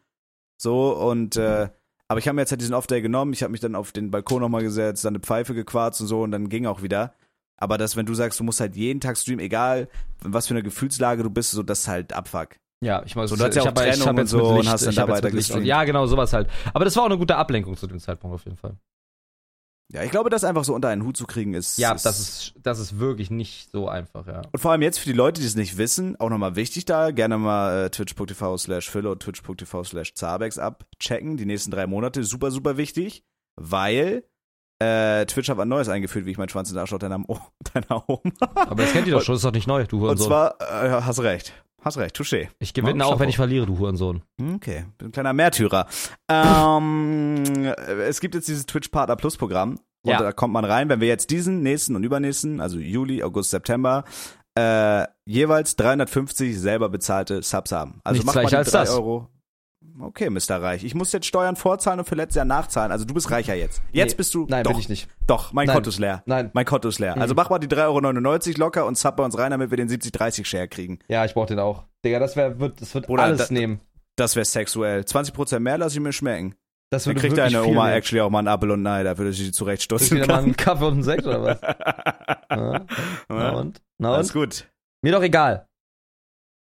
So und äh, aber ich habe mir jetzt halt diesen Off-Day genommen, ich habe mich dann auf den Balkon nochmal gesetzt, dann eine Pfeife gequarzt und so und dann ging auch wieder. Aber das, wenn du sagst, du musst halt jeden Tag streamen, egal was für eine Gefühlslage du bist, so das ist halt Abfuck. Ja, ich muss So, du hattest ja ich auch hab- hab und jetzt so und Licht- hast dann da jetzt weiter gestreamt. Ja, genau, sowas halt. Aber das war auch eine gute Ablenkung zu dem Zeitpunkt auf jeden Fall. Ja, ich glaube, das einfach so unter einen Hut zu kriegen ist. Ja, das ist, das ist wirklich nicht so einfach, ja. Und vor allem jetzt für die Leute, die es nicht wissen, auch nochmal wichtig da, gerne mal äh, twitch.tv slash Philo und twitch.tv slash Zabex abchecken, die nächsten drei Monate, super, super wichtig, weil äh, Twitch hat was Neues eingeführt, wie ich meinen Schwanz in der Arschloch deiner, oh, deiner Oma. Aber das kennt ihr doch schon, das ist doch nicht neu, du Und Hurensohn. zwar, äh, hast recht, hast recht, touché. ich gewinne auch, wenn ich verliere, du Hurensohn. Okay, bin ein kleiner Märtyrer. ähm, es gibt jetzt dieses Twitch Partner Plus Programm. Und Ja. da kommt man rein, wenn wir jetzt diesen, nächsten und übernächsten, also Juli, August, September, äh, jeweils 350 selber bezahlte Subs haben. Also Nichts macht die als 3 das. Euro. Okay, Mr. Reich. Ich muss jetzt Steuern vorzahlen und für letztes Jahr nachzahlen. Also du bist reicher jetzt. Jetzt Nee. bist du. Nein, doch, bin ich nicht. Doch, mein Nein. Konto ist leer. Nein. Mein Konto ist leer. Mhm. Also mach mal die 3,99 Euro locker und sub bei uns rein, damit wir den 70-30-Share kriegen. Ja, ich brauch den auch. Digga, das wär, wird, das wird Bruder, alles da- nehmen. Das wäre sexuell. 20% mehr lasse ich mir schmecken. Das Dann würde kriegt wirklich deine Oma nehmen. actually auch mal einen Apfel und ein Ei, da würde sie Kriegst zurechtstutzen du wieder mal einen Kaffee und einen Sekt oder was? Na Ja, und? Na Alles und? gut. Mir doch egal.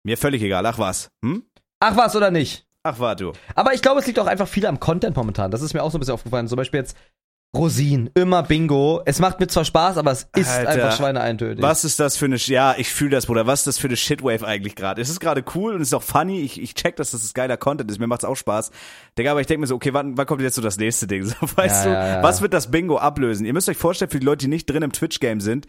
Mir völlig egal. Ach was. Hm? Ach was oder nicht? Ach war du. Aber ich glaube, es liegt auch einfach viel am Content momentan. Das ist mir auch so ein bisschen aufgefallen. Zum Beispiel jetzt, Rosin, immer Bingo. Es macht mir zwar Spaß, aber es ist Alter, einfach schweineeintönig. Was ist das für eine, ja, ich fühle das, Bruder, was ist das für eine Shitwave eigentlich gerade? Es ist gerade cool und es ist auch funny, ich, ich check, dass das geiler Content ist, mir macht's auch Spaß. Digga, aber ich denke mir so, okay, wann, wann kommt jetzt so das nächste Ding? So, weißt Ja, du, ja, ja. was wird das Bingo ablösen? Ihr müsst euch vorstellen, für die Leute, die nicht drin im Twitch-Game sind,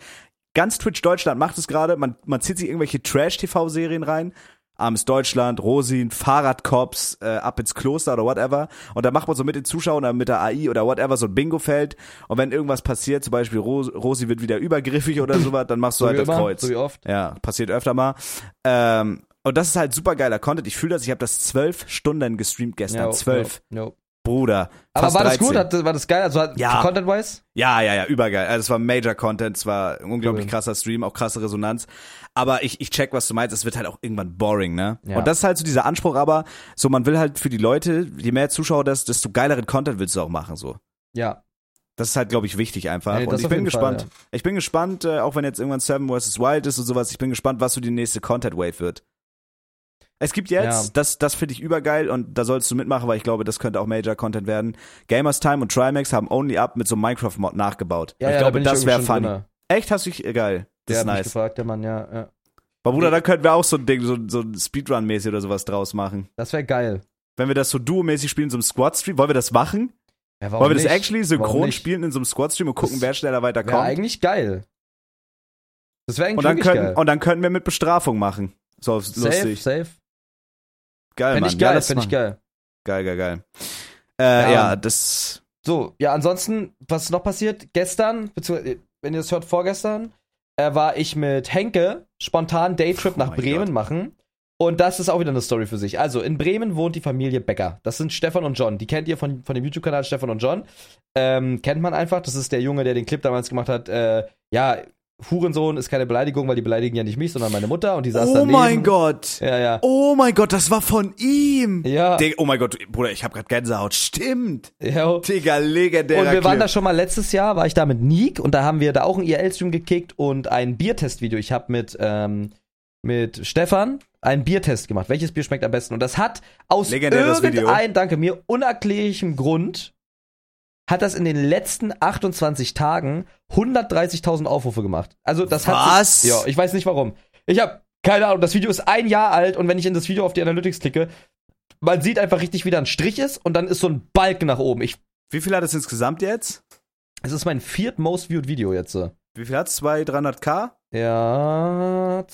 ganz Twitch Deutschland macht es gerade, man, man zieht sich irgendwelche Trash-TV-Serien rein, Armes Deutschland, Rosin, Fahrradcops, äh, ab ins Kloster oder whatever. Und da macht man so mit den Zuschauern oder mit der AI oder whatever so ein Bingo-Feld. Und wenn irgendwas passiert, zum Beispiel Ros Rosi wird wieder übergriffig oder sowas, dann machst du so halt das immer, Kreuz. so wie oft. Ja, passiert öfter mal. Ähm, und das ist halt super geiler Content. Ich fühle das, ich habe das zwölf Stunden gestreamt gestern. Zwölf. ja, ja. Bruder. Aber war das 13. gut? Hat, war das geil? Also hat, Ja. Content-wise? Ja, ja, ja, übergeil. Also es war Major Content, es war ein unglaublich Cool. krasser Stream, auch krasse Resonanz. Aber ich, ich check, was du meinst, es wird halt auch irgendwann boring, ne? Ja. Und das ist halt so dieser Anspruch, aber so man will halt für die Leute, je mehr Zuschauer das, desto geileren Content willst du auch machen, so. Ja. Das ist halt, glaube ich, wichtig einfach. Nee, das und ich bin jeden Fall, gespannt. Ich bin gespannt, äh, auch wenn jetzt irgendwann Seven vs. Wild ist und sowas, ich bin gespannt, was so die nächste Content Wave wird. Es gibt jetzt, Ja. das, das finde ich übergeil und da sollst du mitmachen, weil ich glaube, das könnte auch Major Content werden. Gamers Time und Trimax haben Only Up mit so einem Minecraft-Mod nachgebaut. Ja, ich ja, glaube, da das wäre funny. drinne. Echt, hast du dich, geil. Das Der ist nice. gefragt, der Mann, ja, ja. Aber Bruder, da könnten wir auch so ein Ding, so, so ein Speedrun-mäßig oder sowas draus machen. Das wäre geil. Wenn wir das so duo-mäßig spielen, in so einem Squad-Stream, wollen wir das machen? Ja, warum Wollen wir das nicht? actually Warum synchron spielen in so einem Squad-Stream und gucken, Das wer schneller Wäre weiterkommt? eigentlich geil. Das wäre eigentlich Und dann, wirklich können, geil. und dann könnten wir mit Bestrafung machen. So safe, lustig. safe. Geil, Fände Mann. ich Ja, geil, lass fände ich geil. Geil, geil, geil. Äh, ja. Ja. das. So, ja, ansonsten, was ist noch passiert? Gestern, beziehungsweise, wenn ihr das hört, vorgestern, äh, war ich mit Henke spontan Daytrip Oh nach Bremen Gott. machen. Und das ist auch wieder eine Story für sich. Also, in Bremen wohnt die Familie Becker. Das sind Stefan und John. Die kennt ihr von, von dem YouTube-Kanal Stefan und John. Ähm, kennt man einfach. Das ist der Junge, der den Clip damals gemacht hat. Äh, ja, Hurensohn ist keine Beleidigung, weil die beleidigen ja nicht mich, sondern meine Mutter. Und die saß Oh daneben. mein Gott. Ja, ja. Oh mein Gott, das war von ihm. Ja. Digga, oh mein Gott, Bruder, ich hab grad Gänsehaut. Stimmt. ja. Digga, legendärer Und wir waren da schon mal letztes Jahr, war ich da mit Neek und da haben wir da auch ein IRL-Stream gekickt und ein Biertest-Video. Ich habe mit, ähm, mit Stefan einen Biertest gemacht. Welches Bier schmeckt am besten? Und das hat aus Legendäres Video. irgendein, danke mir, unerklärlichem Grund, hat das in den letzten 28 Tagen 130.000 Aufrufe gemacht. Also das hat Was? ja, ich weiß nicht warum. Ich habe keine Ahnung, das Video ist ein Jahr alt und wenn ich in das Video auf die Analytics klicke, man sieht einfach richtig, wie da ein Strich ist und dann ist so ein Balken nach oben. Ich Wie viel hat es insgesamt jetzt? es ist mein viert most viewed Video jetzt. Wie viel hat's? 200, 300k? Ja.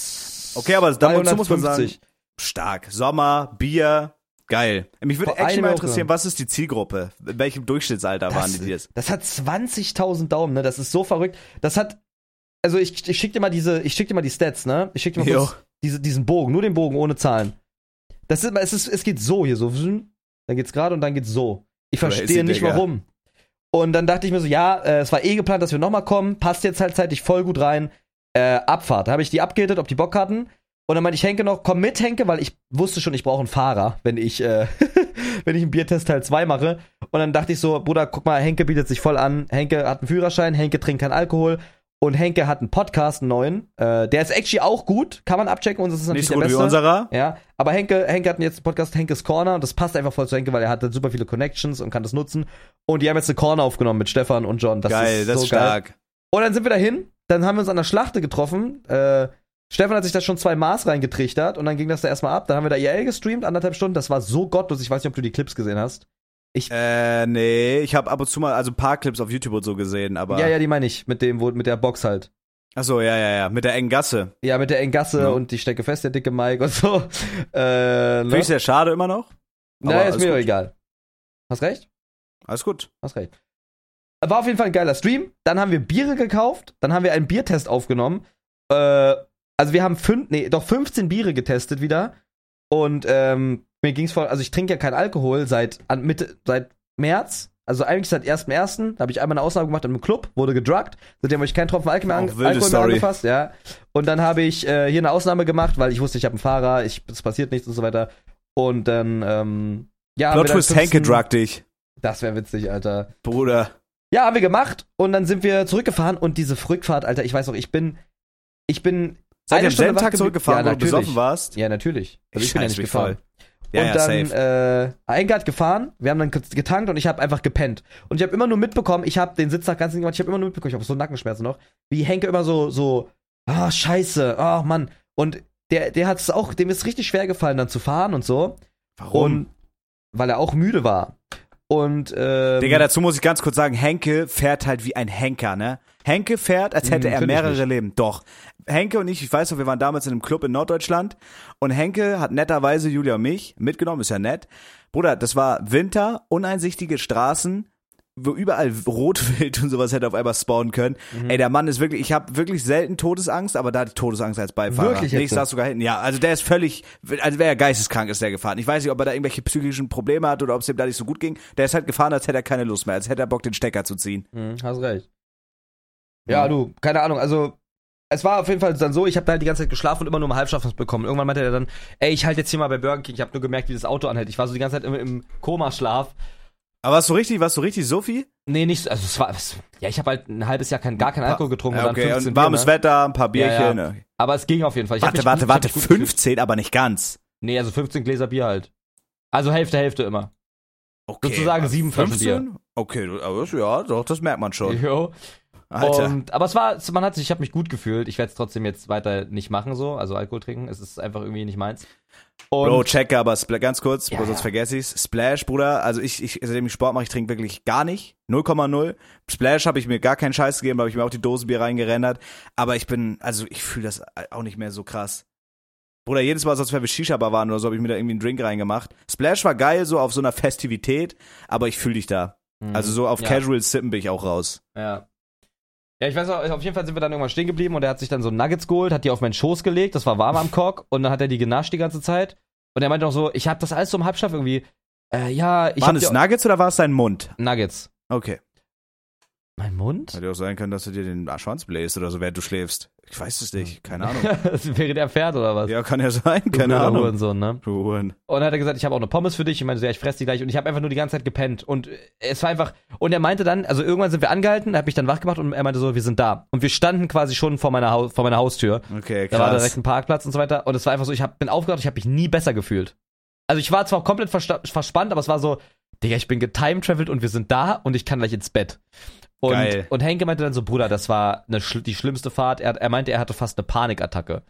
Okay, aber dazu muss man sagen, 250. stark. Sommer, Bier, geil. Mich würde echt mal interessieren, was ist die Zielgruppe? In welchem Durchschnittsalter waren die jetzt? das hat 20.000 Daumen, ne? Das ist so verrückt. Das hat. Also ich, ich schick dir mal diese, ich schick dir mal die Stats, ne? Ich schick dir mal Jo. kurz diese, diesen Bogen, nur den Bogen ohne Zahlen. Das ist, es ist, es geht so hier so, dann geht's gerade und dann geht's so. Ich verstehe nicht Digga. warum. Und dann dachte ich mir so, ja, äh, es war eh geplant, dass wir nochmal kommen, passt jetzt halt zeitlich voll gut rein. Äh, Abfahrt. Da habe ich die abgehittet, ob die Bock hatten. Und dann meinte ich Henke noch, komm mit, Henke, weil ich wusste schon, ich brauche einen Fahrer, wenn ich, äh, wenn ich einen Biertest Teil 2 mache. Und dann dachte ich so, Bruder, guck mal, Henke bietet sich voll an. Henke hat einen Führerschein, Henke trinkt keinen Alkohol. Und Henke hat einen Podcast, einen neuen. Äh, der ist actually auch gut, kann man abchecken und das ist natürlich Nicht so der gut wie beste. unserer? Ja, aber Henke, Henke hat jetzt einen Podcast Henkes Corner und das passt einfach voll zu Henke, weil er hat dann super viele Connections und kann das nutzen. Und die haben jetzt eine Corner aufgenommen mit Stefan und John. Das geil, ist das so ist geil. stark. Und dann sind wir dahin, dann haben wir uns an der Schlachte getroffen. Äh, Stefan hat sich da schon zwei Maß reingetrichtert und dann ging das da erstmal ab. Dann haben wir da IL gestreamt, anderthalb Stunden. Das war so gottlos. Ich weiß nicht, ob du die Clips gesehen hast. Äh, nee, ich habe ab und zu mal, also ein paar Clips auf YouTube und so gesehen, aber. Ja, ja, die meine ich. Mit dem, wo, mit der Box halt. Achso, ja, ja, ja, mit der engen Gasse. Ja, mit der Engasse Ja. und die stecke fest, der dicke Mike und so. Äh, Finde ich ne? sehr schade immer noch. Naja, ist mir doch egal. Hast recht? Alles gut. Hast recht. War auf jeden Fall ein geiler Stream. Dann haben wir Biere gekauft. Dann haben wir einen Biertest aufgenommen. Äh, also wir haben fünf, nee, doch 15 Biere getestet wieder. Und ähm, mir ging's voll, also ich trinke ja keinen Alkohol seit an Mitte, seit März. Also eigentlich seit 1.1. Da habe ich einmal eine Ausnahme gemacht in einem Club, wurde gedruckt. Seitdem habe ich keinen Tropfen Alkohol an, Alkohol mehr angefasst, ja. Und dann habe ich äh, hier eine Ausnahme gemacht, weil ich wusste, ich habe einen Fahrer, ich, es passiert nichts und so weiter. Und dann, ähm, ja. Plot Twist, Henke 15 drug dich. Das wäre witzig, Alter. Bruder. Ja, haben wir gemacht und dann sind wir zurückgefahren und diese Rückfahrt, Alter, ich weiß noch, ich bin, ich bin Seid ihr am selben Tag zurückgefahren, ja, wo du besoffen warst? Ja, natürlich. Also Ich ich bin ja nicht gefahren. Ja, und ja, dann safe. äh, hat gefahren, wir haben dann getankt und ich habe einfach gepennt. Und ich habe immer nur mitbekommen, ich habe den Sitztag ganz nicht gemacht, ich habe immer nur mitbekommen, ich habe so Nackenschmerzen noch, wie Henke immer so, so, ah, scheiße, ah, Mann. Und der, der hat es auch, dem ist richtig schwer gefallen, dann zu fahren und so. Warum? Und weil er auch müde war. Und ähm, Digga, dazu muss ich ganz kurz sagen, Henke fährt halt wie ein Henker, ne? Henke fährt, als hätte Hm, er mehrere. Leben. Doch. Henke und ich, ich weiß noch, wir waren damals in einem Club in Norddeutschland und Henke hat netterweise Julia und mich mitgenommen, ist ja nett. Bruder, das war Winter, uneinsichtige Straßen, wo überall Rotwild und sowas hätte auf einmal spawnen können. Mhm. Ey, der Mann ist wirklich, ich habe wirklich selten Todesangst, aber da hatte ich Todesangst als Beifahrer. Wirklich Nee, ich saß sogar hinten. Ja, also der ist völlig, als wäre er geisteskrank ist der gefahren. Ich weiß nicht, ob er da irgendwelche psychischen Probleme hat oder ob es ihm da nicht so gut ging. Der ist halt gefahren, als hätte er keine Lust mehr, als hätte er Bock, den Stecker zu ziehen. Hm, hast recht. Ja, du, keine Ahnung, also es war auf jeden Fall dann so, ich habe da halt die ganze Zeit geschlafen und immer nur im Halbschlaf bekommen. Irgendwann meinte er dann, ey, ich halte jetzt hier mal bei Burger King, ich habe nur gemerkt, wie das Auto anhält. Ich war so die ganze Zeit im, im Komaschlaf. Aber warst du richtig, warst du richtig, Sophie? Nee, nicht, so- also es war, es, ja, ich habe halt ein halbes Jahr kein, gar keinen Alkohol getrunken Ja, und dann okay, 15 und warmes Bier, ne? Wetter, ein paar Bierchen. Ja, ja. ne? Aber es ging auf jeden Fall. Ich Warte, mich warte, warte, ich hab mich gut gefühlt. 15, aber nicht ganz. Nee, also 15 Gläser Bier halt. Also Hälfte, Hälfte immer. Okay. Sozusagen sieben Flaschen 15? Okay, aber das- ja, doch, das merkt man schon. Jo. Alter. Und, aber es war, man hat sich, ich habe mich gut gefühlt. Ich werde es trotzdem jetzt weiter nicht machen so, also Alkohol trinken. Es ist einfach irgendwie nicht meins. Und Bro, checke, aber Spl ganz kurz, Ja, sonst ja. vergesse ich's. Splash, Bruder, also ich, ich, seitdem ich Sport mache, ich trinke wirklich gar nicht. 0,0. Splash habe ich mir gar keinen Scheiß gegeben, habe ich mir auch die Dosenbier reingerendert. Aber ich bin, also ich fühle das auch nicht mehr so krass. Bruder, jedes Mal, als wir Shisha-Bar waren oder so, habe ich mir da irgendwie einen Drink reingemacht. Splash war geil, so auf so einer Festivität, aber ich fühle dich da. Mhm. Also so auf ja. Casual Sippen bin ich auch raus. Ja. Ja, ich weiß auch, auf jeden Fall sind wir dann irgendwann stehen geblieben und er hat sich dann so Nuggets geholt, hat die auf meinen Schoß gelegt, das war warm am Cock und dann hat er die genascht die ganze Zeit. Und er meinte auch so, ich hab das alles so im Halbschlaf irgendwie. Äh, ja, ich Waren es Nuggets oder war es dein Mund? Nuggets. Okay. Mein Mund? Hätte auch sein können, dass du dir den Schwanz bläst oder so, während du schläfst. Ich weiß es nicht, keine Ahnung. Wäre der Pferd oder was? ja, kann ja sein, keine Ahnung. Hurensohn, ne? Du Huren. Und dann hat er gesagt, ich habe auch eine Pommes für dich. Ich meinte so, ja, ich fress die gleich. Und ich habe einfach nur die ganze Zeit gepennt. Und es war einfach, und er meinte dann, also irgendwann sind wir angehalten, er hat mich dann wach gemacht und er meinte so, wir sind da. Und wir standen quasi schon vor meiner, Haus, vor meiner Haustür. Okay, Da war krass. direkt ein Parkplatz und so weiter. Und es war einfach so, ich hab, bin aufgewacht, ich habe mich nie besser gefühlt. Also ich war zwar komplett verspannt, aber es war so, Digga, ich bin getimtraveled und wir sind da und ich kann gleich ins Bett. Und, Geil. und Henke meinte dann so, Bruder, das war eine, die schlimmste Fahrt. Er, er meinte, er hatte fast eine Panikattacke.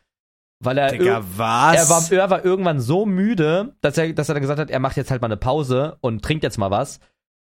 Weil er, Digga, er, war, er war irgendwann so müde, dass er, dass er dann gesagt hat, er macht jetzt halt mal eine Pause und trinkt jetzt mal was.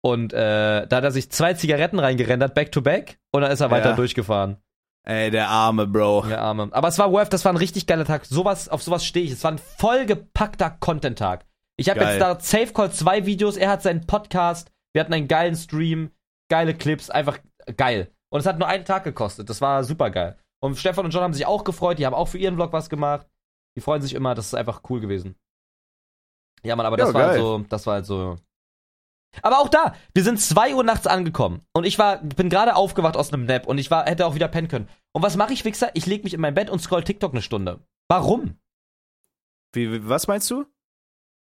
Und äh, da hat er sich zwei Zigaretten reingerendert, back to back, und dann ist er weiter Ja. durchgefahren. Ey, der arme Bro. Der Arme. Aber es war worth, das war ein richtig geiler Tag. Sowas, auf sowas stehe ich. Es war ein vollgepackter Content-Tag. Ich habe jetzt da Safe Call zwei Videos, er hat seinen Podcast, wir hatten einen geilen Stream, geile Clips, einfach geil. Und es hat nur einen Tag gekostet. Das war super geil. Und Stefan und John haben sich auch gefreut, die haben auch für ihren Vlog was gemacht. Die freuen sich immer, das ist einfach cool gewesen. Ja, Mann, aber das Ja, war halt so, das war halt so. Aber auch da, wir sind 2 Uhr nachts angekommen und ich war, bin gerade aufgewacht aus einem Nap und ich war, hätte auch wieder pennen können. Und was mache ich, Wichser? Ich leg mich in mein Bett und scroll TikTok eine Stunde. Warum? Wie, was meinst du?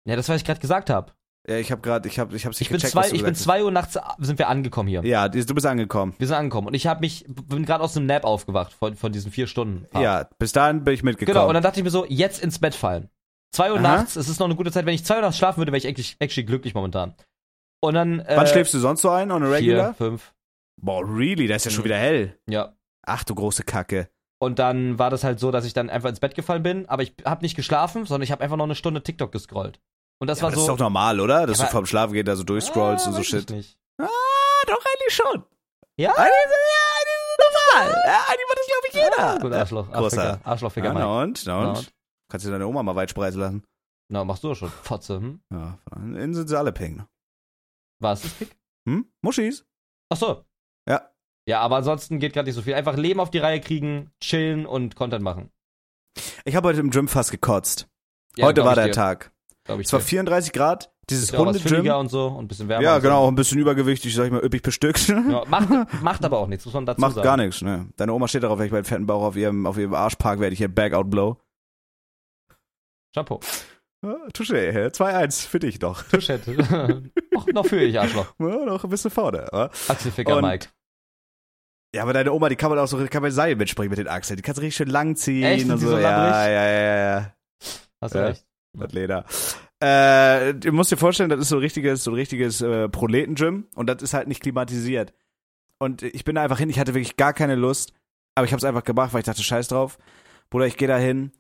Ja, das, was ich gerade gesagt habe. Ja, ich hab grad, ich hab, ich nicht Ich bin gecheckt, zwei, was du ich bin zwei Uhr nachts sind wir angekommen hier. Ja, du bist angekommen. Wir sind angekommen und ich habe mich, bin gerade aus einem Nap aufgewacht von, von diesen vier Stunden. Fahrt. Ja, bis dahin bin ich mitgekommen. Genau, und dann dachte ich mir so, jetzt ins Bett fallen. Zwei Uhr Aha. nachts, es ist noch eine gute Zeit. Wenn ich zwei Uhr nachts schlafen würde, wäre ich actually, actually glücklich momentan. Und dann. Äh, Wann schläfst du sonst so ein, on a regular? Vier, fünf. Boah, really? Da ist ja schon Mhm. wieder hell. Ja. Ach du große Kacke. Und dann war das halt so, dass ich dann einfach ins Bett gefallen bin, aber ich habe nicht geschlafen, sondern ich habe einfach noch eine Stunde TikTok gescrollt. Und das Ja, war aber das so. ist doch normal, oder? Dass Ja, du vorm Schlafen geht, da so durchscrollst Ah, und so weiß shit. ich Nicht. Ah, doch eigentlich schon. Ja? Eigentlich ist ja, normal. Ja, eigentlich macht das, glaube ich, jeder. Ah, gut, Arschloch. Großer. Arschlochficker. Arschlochficker, Ja, Mike. na und? Na Na und? und? Kannst du deine Oma mal weit spreisen lassen? Na, machst du doch schon. Fotze, hm? Ja, von innen sind sie alle pink. War es das Pick? Hm? Muschis? Ach so. Ja. Ja, aber ansonsten geht gerade nicht so viel. Einfach Leben auf die Reihe kriegen, chillen und Content machen. Ich habe heute im Gym fast gekotzt. Ja, heute war der dir. Tag. Glaub ich Es war dir. 34 Grad. Dieses Ist Hunde-Gym. fülliger und so und ein bisschen wärmer. Ja, so. genau, auch ein bisschen übergewichtig, sag ich mal, üppig bestückt. Ja, macht, macht aber auch nichts, muss man dazu Macht sagen. gar nichts, ne? Deine Oma steht darauf, wenn ich meinen fetten Bauch auf ihrem, auf ihrem Arsch park, werde ich hier Back-Out blow. Chapeau. Ja, Touché, hä? 2-1 für dich doch. Tuschette. noch, noch für ich, Arschloch. Ja, noch ein bisschen vorne. Achselficker, Und- Mike. Ja, aber deine Oma, die kann man auch so, kann man Seil mitspringen mit den Achseln. Die kannst du richtig schön lang ziehen Echt? Und so. so ja, ja, ja, ja. Hast du Ja. recht. Das Leder. Äh, du musst dir vorstellen, das ist so ein richtiges, so ein richtiges äh, Proleten-Gym und das ist halt nicht klimatisiert. Und ich bin da einfach hin, ich hatte wirklich gar keine Lust, aber ich habe es einfach gemacht, weil ich dachte, scheiß drauf. Bruder, ich gehe da hin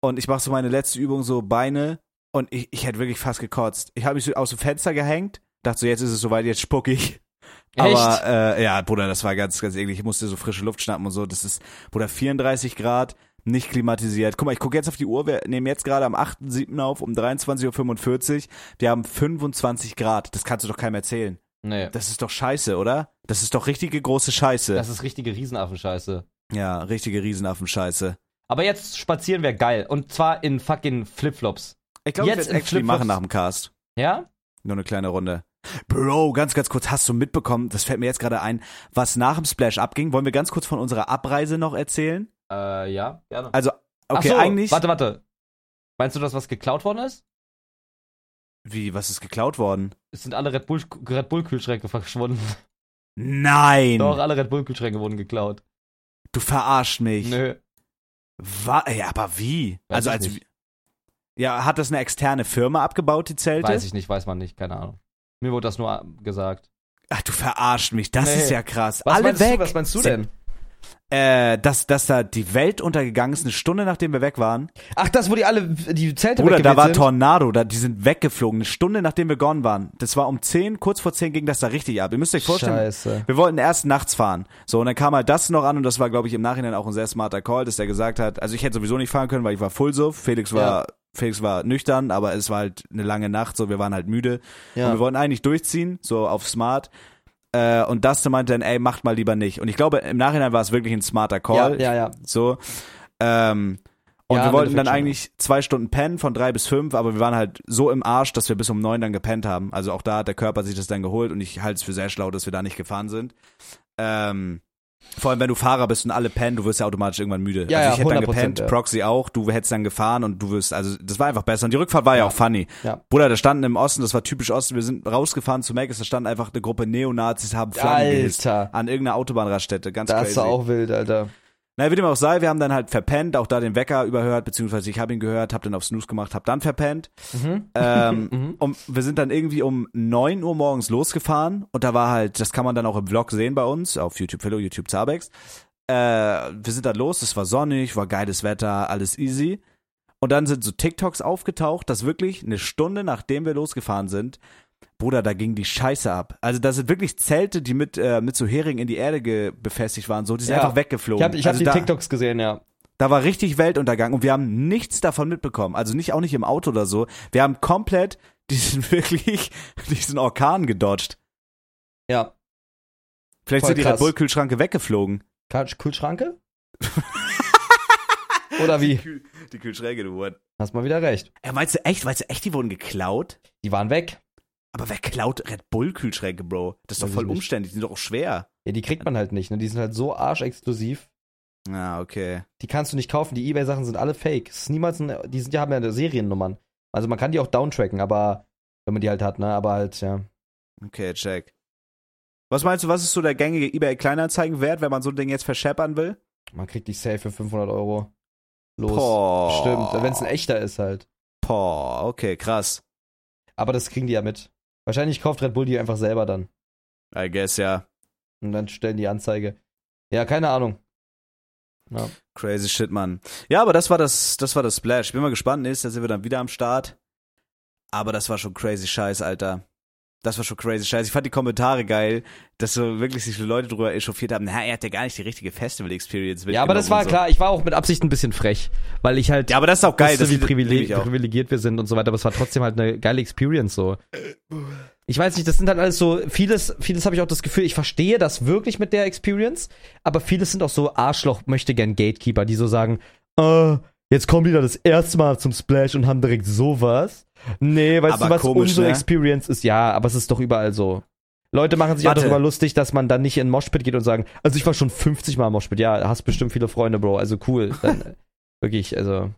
und ich mache so meine letzte Übung, so Beine und ich, ich hätte wirklich fast gekotzt. Ich habe mich so aus dem Fenster gehängt, dachte so, jetzt ist es soweit, jetzt spuck ich. Aber äh, ja, Bruder, das war ganz, ganz eklig. Ich musste so frische Luft schnappen und so. Das ist, Bruder, 34 Grad, nicht klimatisiert. Guck mal, ich gucke jetzt auf die Uhr. Wir nehmen jetzt gerade am 8.7. auf um 23.45 Uhr. Wir haben 25 Grad. Das kannst du doch keinem erzählen. Nee. Das ist doch scheiße, oder? Das ist doch richtige große Scheiße. Das ist richtige Riesenaffenscheiße. ja, richtige Riesenaffen-Scheiße. Aber jetzt spazieren wäre geil. Und zwar in fucking Flipflops. Ich glaube, ich Jetzt werde in actually Flipflops. machen nach dem Cast. Ja? Nur eine kleine Runde. Bro, ganz, ganz kurz, hast du mitbekommen, das fällt mir jetzt gerade ein, was nach dem Splash abging? Wollen wir ganz kurz von unserer Abreise noch erzählen? Äh, ja, gerne. Also, okay, so, eigentlich. Warte, warte. Meinst du, dass was geklaut worden ist? Wie, was ist geklaut worden? Es sind alle Red Bull, Red Bull Kühlschränke verschwunden. Nein! Doch, alle Red Bull Kühlschränke wurden geklaut. Du verarscht mich. Nö. Wa ja, aber wie? Weiß also, als. Ja, hat das eine externe Firma abgebaut, die Zelte? Weiß ich nicht, weiß man nicht, keine Ahnung. Mir wurde das nur gesagt. Ach, du verarscht mich, das Nee. ist ja krass. Was Alle weg. Du, was meinst du denn? Äh, dass, dass da die Welt untergegangen ist, eine Stunde nachdem wir weg waren. Ach, das, wo die alle die Zelte Bruder, da war sind? Tornado, da, die sind weggeflogen, eine Stunde nachdem wir gone waren. Das war um 10, kurz vor 10 ging das da richtig ab. Ihr müsst euch vorstellen, Scheiße. wir wollten erst nachts fahren. So, und dann kam halt das noch an und das war, glaube ich, im Nachhinein auch ein sehr smarter Call, dass der gesagt hat, also ich hätte sowieso nicht fahren können, weil ich war full so. Felix war, Felix war nüchtern, aber es war halt eine lange Nacht, so, wir waren halt müde. Und Ja. wir wollten eigentlich durchziehen, so auf smart. Äh, und Dustin meinte dann, ey, macht mal lieber nicht. Und ich glaube, im Nachhinein war es wirklich ein smarter ja, Call. ja, ja. So. Ähm, und Ja, wir wollten dann eigentlich zwei Stunden pennen von drei bis fünf, aber wir waren halt so im Arsch, dass wir bis um neun dann gepennt haben. Also auch da hat der Körper sich das dann geholt und ich halte es für sehr schlau, dass wir da nicht gefahren sind. Ähm, vor allem, wenn du Fahrer bist und alle pennen, du wirst ja automatisch irgendwann müde. Ja, also ja, ich hätte dann 100%, gepennt, ja. Proxy auch, du hättest dann gefahren und du wirst, also das war einfach besser. Und die Rückfahrt war ja, Ja. auch funny. Ja. Bruder, da standen im Osten, das war typisch Osten, wir sind rausgefahren zu Mac, da stand einfach eine Gruppe Neonazis, haben gehisst. Alter. An irgendeiner Autobahnraststätte, ganz Das crazy. ist auch wild, Alter. Na, wie dem auch sei, wir haben dann halt verpennt, auch da den Wecker überhört, beziehungsweise ich habe ihn gehört, hab dann auf Snooze gemacht, hab dann verpennt. Mhm. Ähm, Mhm. und wir sind dann irgendwie um 9 Uhr morgens losgefahren und da war halt, das kann man dann auch im Vlog sehen bei uns, auf YouTube Fellow, YouTube Zabex. Äh, wir sind dann los, es war sonnig, war geiles Wetter, alles easy. Und dann sind so TikToks aufgetaucht, dass wirklich eine Stunde nachdem wir losgefahren sind, Bruder, da ging die Scheiße ab. Also da sind wirklich Zelte, die mit, äh, mit so Heringen in die Erde befestigt waren, so, die sind Ja. einfach weggeflogen. Ich habe ich hab also die da, TikToks gesehen, ja. da war richtig Weltuntergang und wir haben nichts davon mitbekommen. Also nicht auch nicht im Auto oder so. Wir haben komplett diesen wirklich diesen Orkan gedodged. Ja. Vielleicht Voll sind die krass. Red Bull Kühlschranke weggeflogen. Kühl- Kühlschranke? Oder wie? Kühl- Die Kühlschränke, du Wort. Hast mal wieder recht. Ja, meinst du echt, meinst du echt, die wurden geklaut? Die waren weg. Aber wer klaut Red Bull Kühlschränke, Bro? Das ist doch voll umständlich, die sind doch auch schwer. Ja, die kriegt man halt nicht, ne? Die sind halt so arschexklusiv. Ah, okay. Die kannst du nicht kaufen. Die Ebay-Sachen sind alle fake. Es ist niemals ein, die sind ja, haben ja Seriennummern. Also man kann die auch downtracken, aber wenn man die halt hat, ne? Aber halt, ja. Okay, check. Was meinst du, was ist so der gängige eBay Kleinanzeigenwert, wenn man so ein Ding jetzt verscheppern will? Man kriegt die safe für 500 Euro. Los. Boah. Stimmt, wenn es ein echter ist halt. Boah, okay, krass. Aber das kriegen die ja mit. Wahrscheinlich kauft Red Bull die einfach selber dann. I guess, ja. Und dann stellen die Anzeige. Ja, keine Ahnung. Ja. Crazy shit, Mann. Ja, aber das war das, das war das Splash. Bin mal gespannt, nächstes Jahr sind wir dann wieder am Start. Aber das war schon crazy Scheiß, Alter. Das war schon crazy Scheiß. Ich fand die Kommentare geil, dass so wirklich sich so Leute drüber echauffiert haben. Na, er hat ja gar nicht die richtige Festival-Experience ja, aber das war und klar. Ich war auch mit Absicht ein bisschen frech, weil ich halt So. Ja, aber das ist auch geil. wusste, das wie privileg auch. privilegiert wir sind und so weiter, aber es war trotzdem halt eine geile Experience so. Ich weiß nicht, das sind halt alles so, vieles, vieles habe ich auch das Gefühl, ich verstehe das wirklich mit der Experience, aber vieles sind auch so Arschloch, möchte gern Gatekeeper, die so sagen, äh, jetzt kommen die da das erste Mal zum Splash und haben direkt sowas. Nee, weißt Aber du, was komisch, unsere ne? Experience ist? Ja, aber es ist doch überall so. Leute machen sich auch Warte. darüber lustig, dass man dann nicht in Moshpit geht und sagen, also ich war schon 50 Mal im Moshpit. Ja, hast bestimmt viele Freunde, Bro. Also cool. Dann, äh, wirklich, also.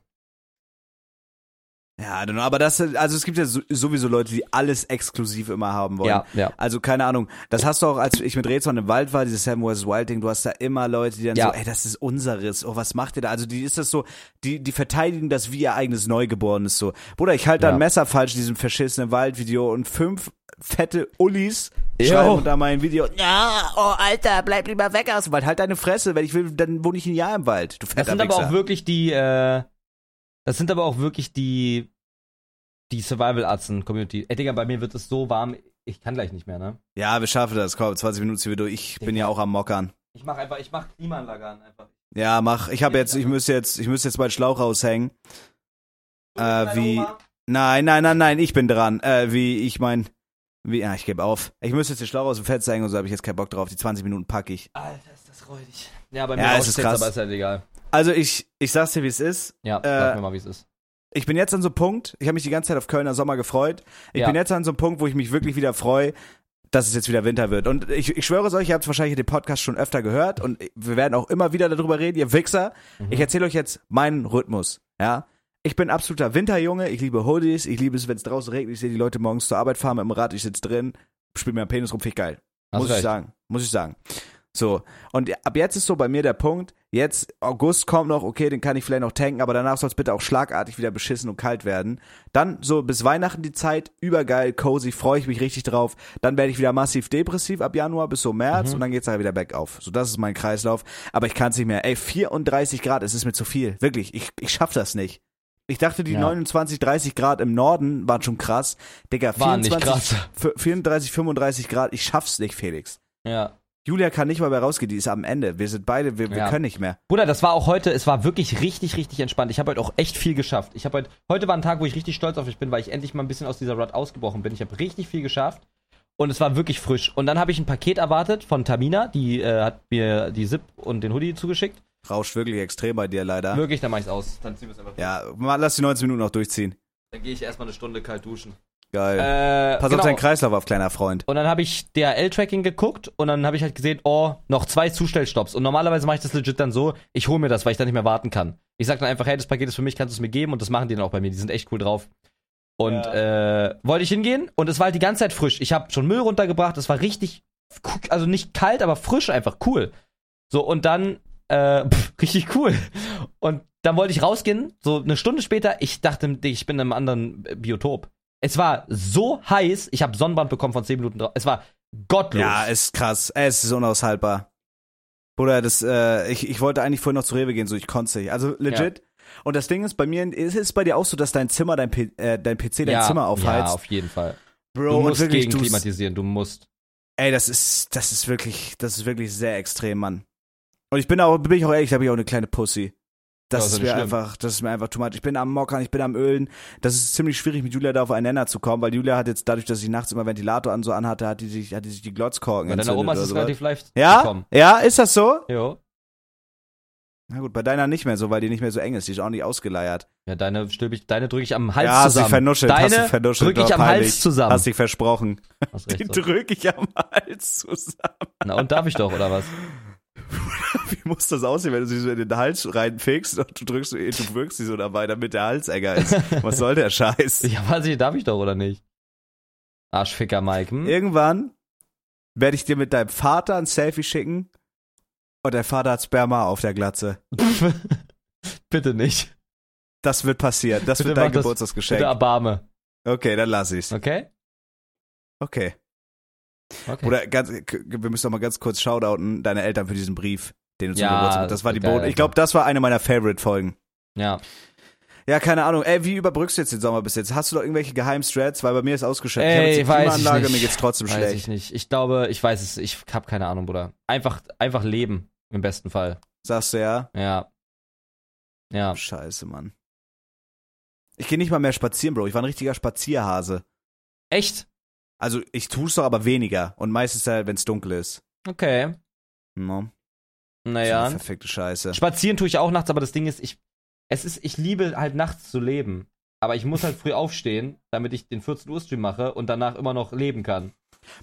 Ja, I don't know, aber das, also es gibt ja so- sowieso Leute, die alles exklusiv immer haben wollen. Ja, ja. Also keine Ahnung, das hast du auch, als ich mit Rezon im Wald war, dieses Sam vs. Wild Ding, du hast da immer Leute, die dann Ja. so, ey, das ist unseres, oh, was macht ihr da? Also die ist das so, die, die verteidigen das wie ihr eigenes Neugeborenes so. Bruder, ich halte da ein Messer falsch in diesem verschissenen Waldvideo und fünf fette Ullis schreiben unter mein Video, ja, oh Alter, bleib lieber weg aus dem Wald, halt deine Fresse, wenn ich will, dann wohne ich ein Jahr im Wald, du Das fetter sind aber auch wirklich die, äh, das sind aber auch wirklich die, die Survival-Atzen-Community. Ey, Digga, bei mir wird es so warm, ich kann gleich nicht mehr, ne? Ja, wir schaffen das, komm, 20 Minuten ziehen wir durch, ich bin ja auch am Mockern. Ich mach einfach, ich mach Klimaanlage an, einfach. Ja, mach. Ich habe jetzt, ich müsste jetzt, ich müsste jetzt meinen Schlauch raushängen. Äh, wie? Nein, nein, nein, nein, ich bin dran. Äh, wie ich mein, wie? Ja, ich gebe auf. Ich müsste jetzt den Schlauch aus dem Fenster hängen und so habe ich jetzt keinen Bock drauf. Die 20 Minuten packe ich. Alter, ist das räudig. Ja, bei mir Ja, es ist jetzt, krass. aber ist halt egal. Also ich, ich sag's dir, wie es ist. Ja, Äh, sag mir mal, wie es ist. Ich bin jetzt an so einem Punkt. Ich habe mich die ganze Zeit auf Kölner Sommer gefreut. Ich Ja. bin jetzt an so einem Punkt, wo ich mich wirklich wieder freue, dass es jetzt wieder Winter wird. Und ich, ich schwöre es euch, ihr habt wahrscheinlich den Podcast schon öfter gehört und wir werden auch immer wieder darüber reden, ihr Wichser. Mhm. Ich erzähle euch jetzt meinen Rhythmus. Ja, ich bin absoluter Winterjunge. Ich liebe Hoodies. Ich liebe es, wenn es draußen regnet. Ich sehe die Leute morgens zur Arbeit fahren mit dem Rad. Ich sitze drin, spiele mir am Penis rum. Finde ich geil. Muss ich recht. sagen. Muss ich sagen. So. Und ab jetzt ist so bei mir der Punkt. Jetzt, August kommt noch, okay, den kann ich vielleicht noch tanken, aber danach soll es bitte auch schlagartig wieder beschissen und kalt werden. Dann so bis Weihnachten die Zeit, übergeil, cozy, freue ich mich richtig drauf. Dann werde ich wieder massiv depressiv ab Januar bis so März Mhm. und dann geht's dann wieder bergauf. So, das ist mein Kreislauf. Aber ich kann es nicht mehr. Ey, 34 Grad, es ist mir zu viel. Wirklich, ich, ich schaff das nicht. Ich dachte, die Ja. 29, 30 Grad im Norden waren schon krass. Digga, Waren nicht 24, krass. f- 34, 35 Grad, ich schaff's nicht, Felix. Ja. Julia kann nicht mal mehr rausgehen, die ist am Ende. Wir sind beide, wir, wir Ja. können nicht mehr. Bruder, das war auch heute, es war wirklich richtig, richtig entspannt. Ich habe heute auch echt viel geschafft. Ich habe heute, heute war ein Tag, wo ich richtig stolz auf mich bin, weil ich endlich mal ein bisschen aus dieser Rut ausgebrochen bin. Ich habe richtig viel geschafft und es war wirklich frisch. Und dann habe ich ein Paket erwartet von Tamina, die äh, hat mir die Zip und den Hoodie zugeschickt. Rauscht wirklich extrem bei dir leider. Wirklich, dann mach ich's aus. Dann ziehen wir es einfach. Ja, mal, lass die 19 Minuten noch durchziehen. Dann gehe ich erstmal eine Stunde kalt duschen. Geil. Äh, Pass genau. auf deinen Kreislauf auf, kleiner Freund. Und dann habe ich DHL-Tracking geguckt und dann habe ich halt gesehen, oh, noch zwei Zustellstopps. Und normalerweise mache ich das legit dann so, ich hole mir das, weil ich dann nicht mehr warten kann. Ich sag dann einfach, hey, das Paket ist für mich, kannst du es mir geben? Und das machen die dann auch bei mir. Die sind echt cool drauf. Und äh, wollte ich hingehen und es war halt die ganze Zeit frisch. Ich habe schon Müll runtergebracht, es war richtig, also nicht kalt, aber frisch einfach, cool. So, und dann, äh, pff, richtig cool. Und dann wollte ich rausgehen, so eine Stunde später, ich dachte, ich bin in einem anderen Biotop. Es war so heiß, ich habe Sonnenbrand bekommen von 10 Minuten drauf. Es war gottlos. Ja, ist krass. Es ist unaushaltbar. Bruder, das, äh, ich, ich wollte eigentlich vorhin noch zu Rewe gehen, so ich konnte nicht. Also legit. Und das Ding ist, bei mir, ist es bei dir auch so, dass dein Zimmer, dein, P äh, dein PC dein ja, Zimmer Ja, aufheizt? auf jeden Fall. Bro, Du musst wirklich, gegen du, klimatisieren, du musst. ey, das ist, das ist wirklich, das ist wirklich sehr extrem, Mann. Und ich bin auch, bin ich auch ehrlich, da bin ich auch eine kleine Pussy. Das Ja, ist ja mir einfach, das ist mir einfach too much. Ich bin am Mockern, ich bin am Ölen. Das ist ziemlich schwierig, mit Julia da auf einen Nenner zu kommen, weil Julia hat jetzt dadurch, dass ich nachts immer Ventilator an so anhatte, hat die sich, hat die sich die Glotzkorken Bei deiner Oma ist es relativ leicht Ja? gekommen. Ja, ist das so? Jo. Na gut, bei deiner nicht mehr so, weil die nicht mehr so eng ist. Die ist auch nicht ausgeleiert. Ja, deine ich, deine drücke ich am Hals ja, hast dich zusammen. vernuschelt, hast dich deine vernuschelt. drücke ich am peinlich. Hals zusammen. Hast dich versprochen. Hast Die recht, so. drücke ich am Hals zusammen. Na, und darf ich doch, oder was? Wie muss das aussehen, wenn du sie so in den Hals reinfickst und du drückst, du wirkst sie so dabei, damit der Hals enger ist? Was soll der Scheiß? Ja, weiß ich, darf ich doch, oder nicht? Arschficker Mike, hm? Irgendwann werde ich dir mit deinem Vater ein Selfie schicken und der Vater hat Sperma auf der Glatze. Bitte nicht. Das wird passieren. Das Bitte wird dein Geburtstagsgeschenk. Bitte erbarme. Okay, dann lass ich's. Okay? Okay. Okay. Oder ganz, wir müssen noch mal ganz kurz shoutouten deine Eltern für diesen Brief, den du zum Ja, Geburtstag Das war die Boden. Ich glaube, das war eine meiner Favorite-Folgen. ja. Ja, keine Ahnung. Ey, wie überbrückst du jetzt den Sommer bis jetzt? Hast du noch irgendwelche Geheimstrats? Weil bei mir ist ausgeschöpft. ich habe Ey, jetzt ich Klimaanlage, mir geht's trotzdem Weiß schlecht. ich nicht. Ich glaube, ich weiß es, ich habe keine Ahnung, Bruder. Einfach, einfach leben, im besten Fall. Sagst du ja? Ja. Ja. Scheiße, Mann. Ich gehe nicht mal mehr spazieren, Bro. Ich war ein richtiger Spazierhase. Echt? Also, ich tu's doch aber weniger. Und meistens halt, wenn's dunkel ist. Okay. No. Naja. So eine verfickte Scheiße. Spazieren tue ich auch nachts, aber das Ding ist, ich, es ist, ich liebe halt nachts zu leben. Aber ich muss halt früh aufstehen, damit ich den 14 Uhr Stream mache und danach immer noch leben kann.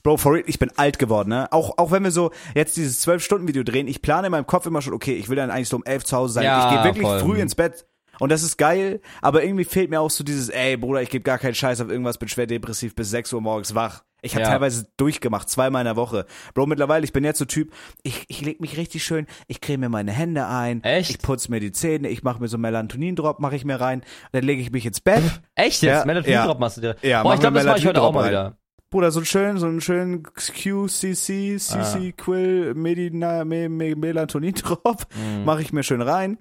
Bro, for real, ich bin alt geworden, ne? Auch, auch wenn wir so jetzt dieses 12-Stunden-Video drehen, ich plane in meinem Kopf immer schon, okay, ich will dann eigentlich so um 11 zu Hause sein. Ja, ich gehe wirklich voll. früh ins Bett. Und das ist geil, aber irgendwie fehlt mir auch so dieses, ey Bruder, ich gebe gar keinen Scheiß auf irgendwas, bin schwer depressiv bis 6 Uhr morgens wach. Ich habe Ja. teilweise durchgemacht, zweimal in der Woche. Bro, mittlerweile, ich bin jetzt so Typ, ich, ich leg mich richtig schön, ich creme mir meine Hände ein, Echt? ich putze mir die Zähne, ich mache mir so Melatonin-Drop, mache ich mir rein, dann lege ich mich ins Bett. Echt jetzt? Ja, Melatonin-Drop ja. machst du dir? Ja, Boah, mach ich glaube, das mache ich heute auch mal wieder. Bruder, so einen schönen, so einen schönen QCC, CC, Ah. Quill, Medina, Me, Me, Melatonin-Drop, Mhm. mache ich mir schön rein,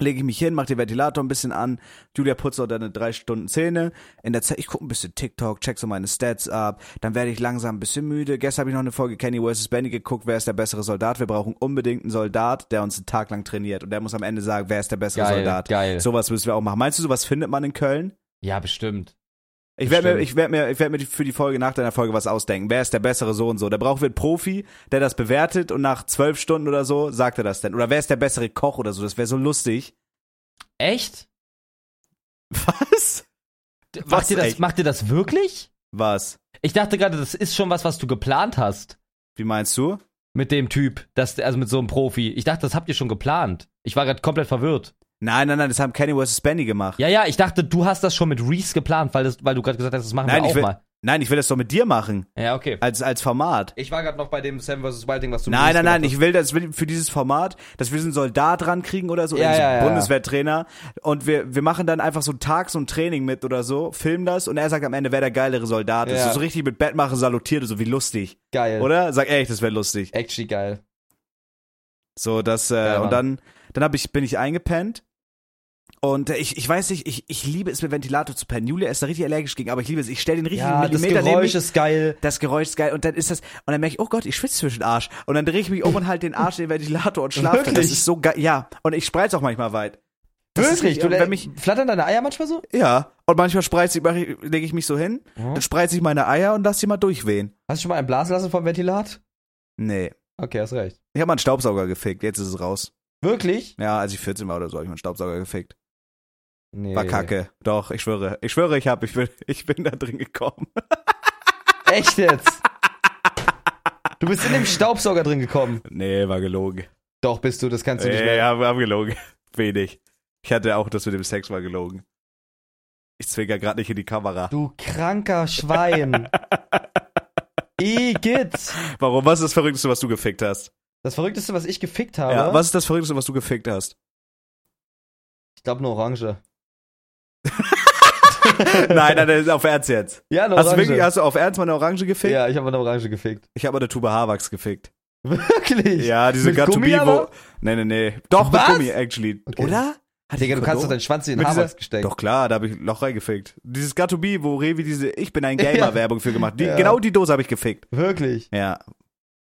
lege ich mich hin, mache den Ventilator ein bisschen an, Julia putzt auch deine drei Stunden Zähne, in der Zeit, ich gucke ein bisschen TikTok, check so meine Stats ab, dann werde ich langsam ein bisschen müde, gestern habe ich noch eine Folge Kenny vs. Benny geguckt, wer ist der bessere Soldat, wir brauchen unbedingt einen Soldat, der uns einen Tag lang trainiert und der muss am Ende sagen, wer ist der bessere Geil, Soldat. geil. Sowas müssen wir auch machen. Meinst du, sowas findet man in Köln? Ja, bestimmt. Ich werde mir, ich werde mir, ich werde mir für die Folge nach deiner Folge was ausdenken. Wer ist der bessere so und so? Da brauchen wir einen Profi, der das bewertet und nach zwölf Stunden oder so sagt er das denn. Oder wer ist der bessere Koch oder so? Das wäre so lustig. Echt? Was? Macht ihr, das, echt? macht ihr das wirklich? Was? Ich dachte gerade, das ist schon was, was du geplant hast. Wie meinst du? Mit dem Typ, das, also mit so einem Profi. Ich dachte, das habt ihr schon geplant. Ich war gerade komplett verwirrt. Nein, nein, nein, das haben Kenny vs. Benny gemacht. Ja, ja, ich dachte, du hast das schon mit Reese geplant, weil, das, weil du gerade gesagt hast, das machen Nein, wir ich auch will- mal. Nein, ich will das doch mit dir machen. Ja, okay. Als, als Format. Ich war gerade noch bei dem Sam vs. Wild Ding, was du Nein, nein, nein, gemacht ich will das will für dieses Format, dass wir so einen Soldat rankriegen oder so, Ja, oder so ja. Bundeswehrtrainer und wir, wir machen dann einfach so einen Tag so ein Training mit oder so, filmen das und er sagt am Ende, wer der geilere Soldat ist. So richtig mit Bett machen, salutiert, so wie lustig. hast. Geil. Oder? Sag ehrlich, das wäre lustig. Actually geil. So, das, äh, und dann, dann hab ich, bin ich eingepennt. Und äh, ich, ich weiß nicht, ich, ich liebe es mit Ventilator zu pennen. Julia ist da richtig allergisch gegen, aber ich liebe es. Ich stelle den richtigen Ja, das Millimeter neben Geräusch ist geil. Das Geräusch ist geil. Und dann ist das, und dann merke ich, oh Gott, ich schwitze zwischen Arsch. Und dann drehe ich mich um und halt den Arsch in den Ventilator und schlafe. dann. Das Wirklich? ist so geil. Ja. Und ich spreiz auch manchmal weit. Das Wirklich? Du, wenn mich, flattern deine Eier manchmal so? ja. Und manchmal spreiz ich, lege ich mich so hin, Mhm. dann spreiz ich meine Eier und lass sie mal durchwehen. Hast du schon mal einen blasen lassen vom Ventilat? Nee. Okay, hast recht. Ich habe mal einen Staubsauger gefickt, jetzt ist es raus. Wirklich? Ja, als ich 14 war oder so, habe ich mal einen Staubsauger gefickt. Nee. War kacke. Doch, ich schwöre. Ich schwöre, ich hab, ich bin, ich bin da drin gekommen. Echt jetzt? Du bist in dem Staubsauger drin gekommen. Nee, war gelogen. Doch, bist du, das kannst du nicht Nee, mehr. ja, wir haben gelogen. Wenig. Ich hatte auch das mit dem Sex war gelogen. Ich zwinker gerade nicht in die Kamera. Du kranker Schwein. Igitt. Warum? Was ist das Verrückteste, was du gefickt hast? Das Verrückteste, was ich gefickt habe, Ja, was ist das Verrückteste, was du gefickt hast? ich glaube eine Orange. nein, nein, das ist auf Ernst jetzt. Ja, eine Hast du, Orange. wirklich, hast du auf Ernst mal eine Orange gefickt? ja, ich habe eine Orange gefickt. Ich habe eine Tube Haarwachs gefickt. Wirklich? Ja, diese Mit Gummi wo. Nee, nee, nee. Doch, Was? mit Gummi, actually. Okay. Oder? Hat Digga, du kannst doch deinen Schwanz in den Haarwachs gesteckt. Doch klar, da habe ich ein Loch reingefegt. Dieses Be, wo Revi diese Ich bin ein Gamer Ja. Werbung für gemacht. Die, Ja. Genau die Dose habe ich gefickt. Wirklich? Ja.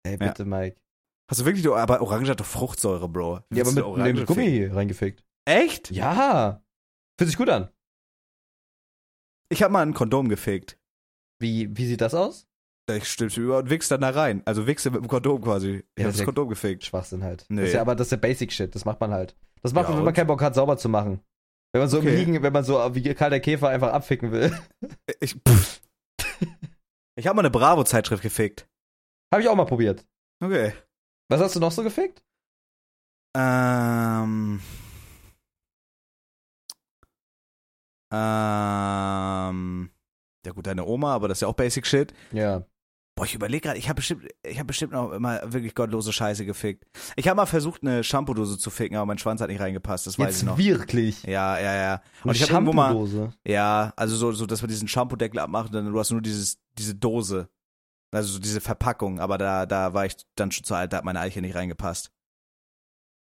Ey, bitte, Mike. Hast du wirklich, aber Orange hat doch Fruchtsäure, Bro. Wie Ja, aber mit, Orange mit Gummi reingefickt. Echt? Ja. Fühlt sich gut an. Ich habe mal ein Kondom gefickt. Wie, wie sieht das aus? Ich stimmte über und wichs dann da rein. Also wichse mit dem Kondom quasi. Ich Ja, hab das Kondom gefickt. Schwachsinn halt. Nee. Das ist ja, aber das ist ja Basic Shit. Das macht man halt. Das macht Ja, man, wenn man keinen Bock hat, sauber zu machen. Wenn man so Okay. im Liegen, wenn man so wie Karl der Käfer einfach abficken will. Ich, pff. ich habe mal eine Bravo-Zeitschrift gefickt. Habe ich auch mal probiert. Okay. Was hast du noch so gefickt? Ähm. Ähm. Ja gut, deine Oma, aber das ist ja auch Basic Shit. Ja. Boah, ich überlege gerade, ich habe bestimmt, ich habe bestimmt noch immer wirklich gottlose Scheiße gefickt. Ich habe mal versucht, eine Shampoo-Dose zu ficken, aber mein Schwanz hat nicht reingepasst, das weiß ich Jetzt noch. wirklich. Ja, ja, ja. Eine Und ich habe irgendwo mal, ja, also so, so, dass man diesen Shampoo-Deckel abmacht und dann du hast nur dieses, diese Dose. Also so diese Verpackung, aber da, da war ich dann schon zu alt, da hat meine Eiche nicht reingepasst.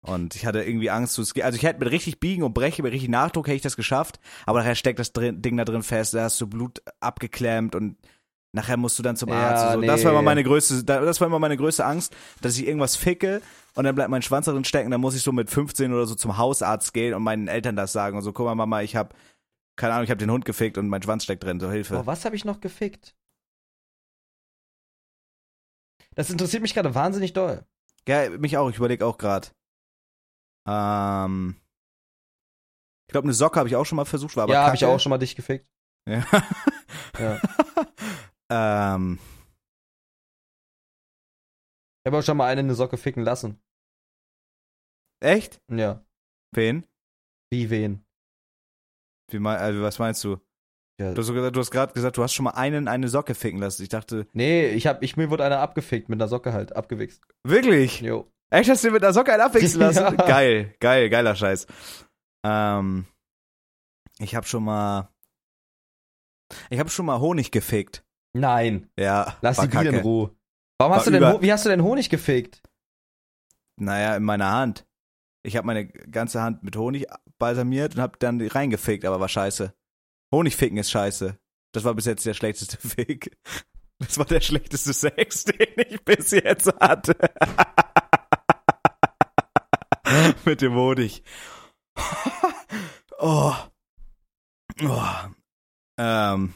Und ich hatte irgendwie Angst, geht- also ich hätte mit richtig biegen und brechen, mit richtig Nachdruck hätte ich das geschafft, aber nachher steckt das drin, Ding da drin fest, da hast du Blut abgeklemmt und nachher musst du dann zum Ja, Arzt. und so. Das war nee. immer meine größte, da- das war immer meine größte Angst, dass ich irgendwas ficke und dann bleibt mein Schwanz da drin stecken, dann muss ich so mit 15 oder so zum Hausarzt gehen und meinen Eltern das sagen und so, guck mal Mama, ich hab, keine Ahnung, ich hab den Hund gefickt und mein Schwanz steckt drin, so Hilfe. Boah, was habe ich noch gefickt? Das interessiert mich gerade wahnsinnig doll. Ja, mich auch, ich überlege auch gerade. Ähm, ich glaube, eine Socke habe ich auch schon mal versucht, war aber ja, habe ich auch schon mal dich gefickt. Ja. Ja. ähm, Ich habe auch schon mal eine eine Socke ficken lassen. echt? Ja. Wen? Wie wen? Wie mein, also was meinst du? Ja. Du hast, du hast gerade gesagt, du hast schon mal einen eine Socke ficken lassen. Ich dachte, Nee, ich hab, ich, mir wurde einer abgefickt mit einer Socke halt, abgewichst. wirklich? Jo. Echt, hast du mit einer Socke einen abwechseln lassen? Ja. Geil, geil, geiler Scheiß. Ähm, ich habe schon mal, ich habe schon mal Honig gefickt. Nein, Ja, lass die Biene in. Ruhe. Warum War hast du denn, wie hast du denn Honig gefickt? Naja, in meiner Hand. Ich habe meine ganze Hand mit Honig balsamiert und habe dann reingefickt, aber war scheiße. Honigficken ist scheiße. Das war bis jetzt der schlechteste Fick. Das war der schlechteste Sex, den ich bis jetzt hatte. mit dem Honig. oh. oh. Ähm.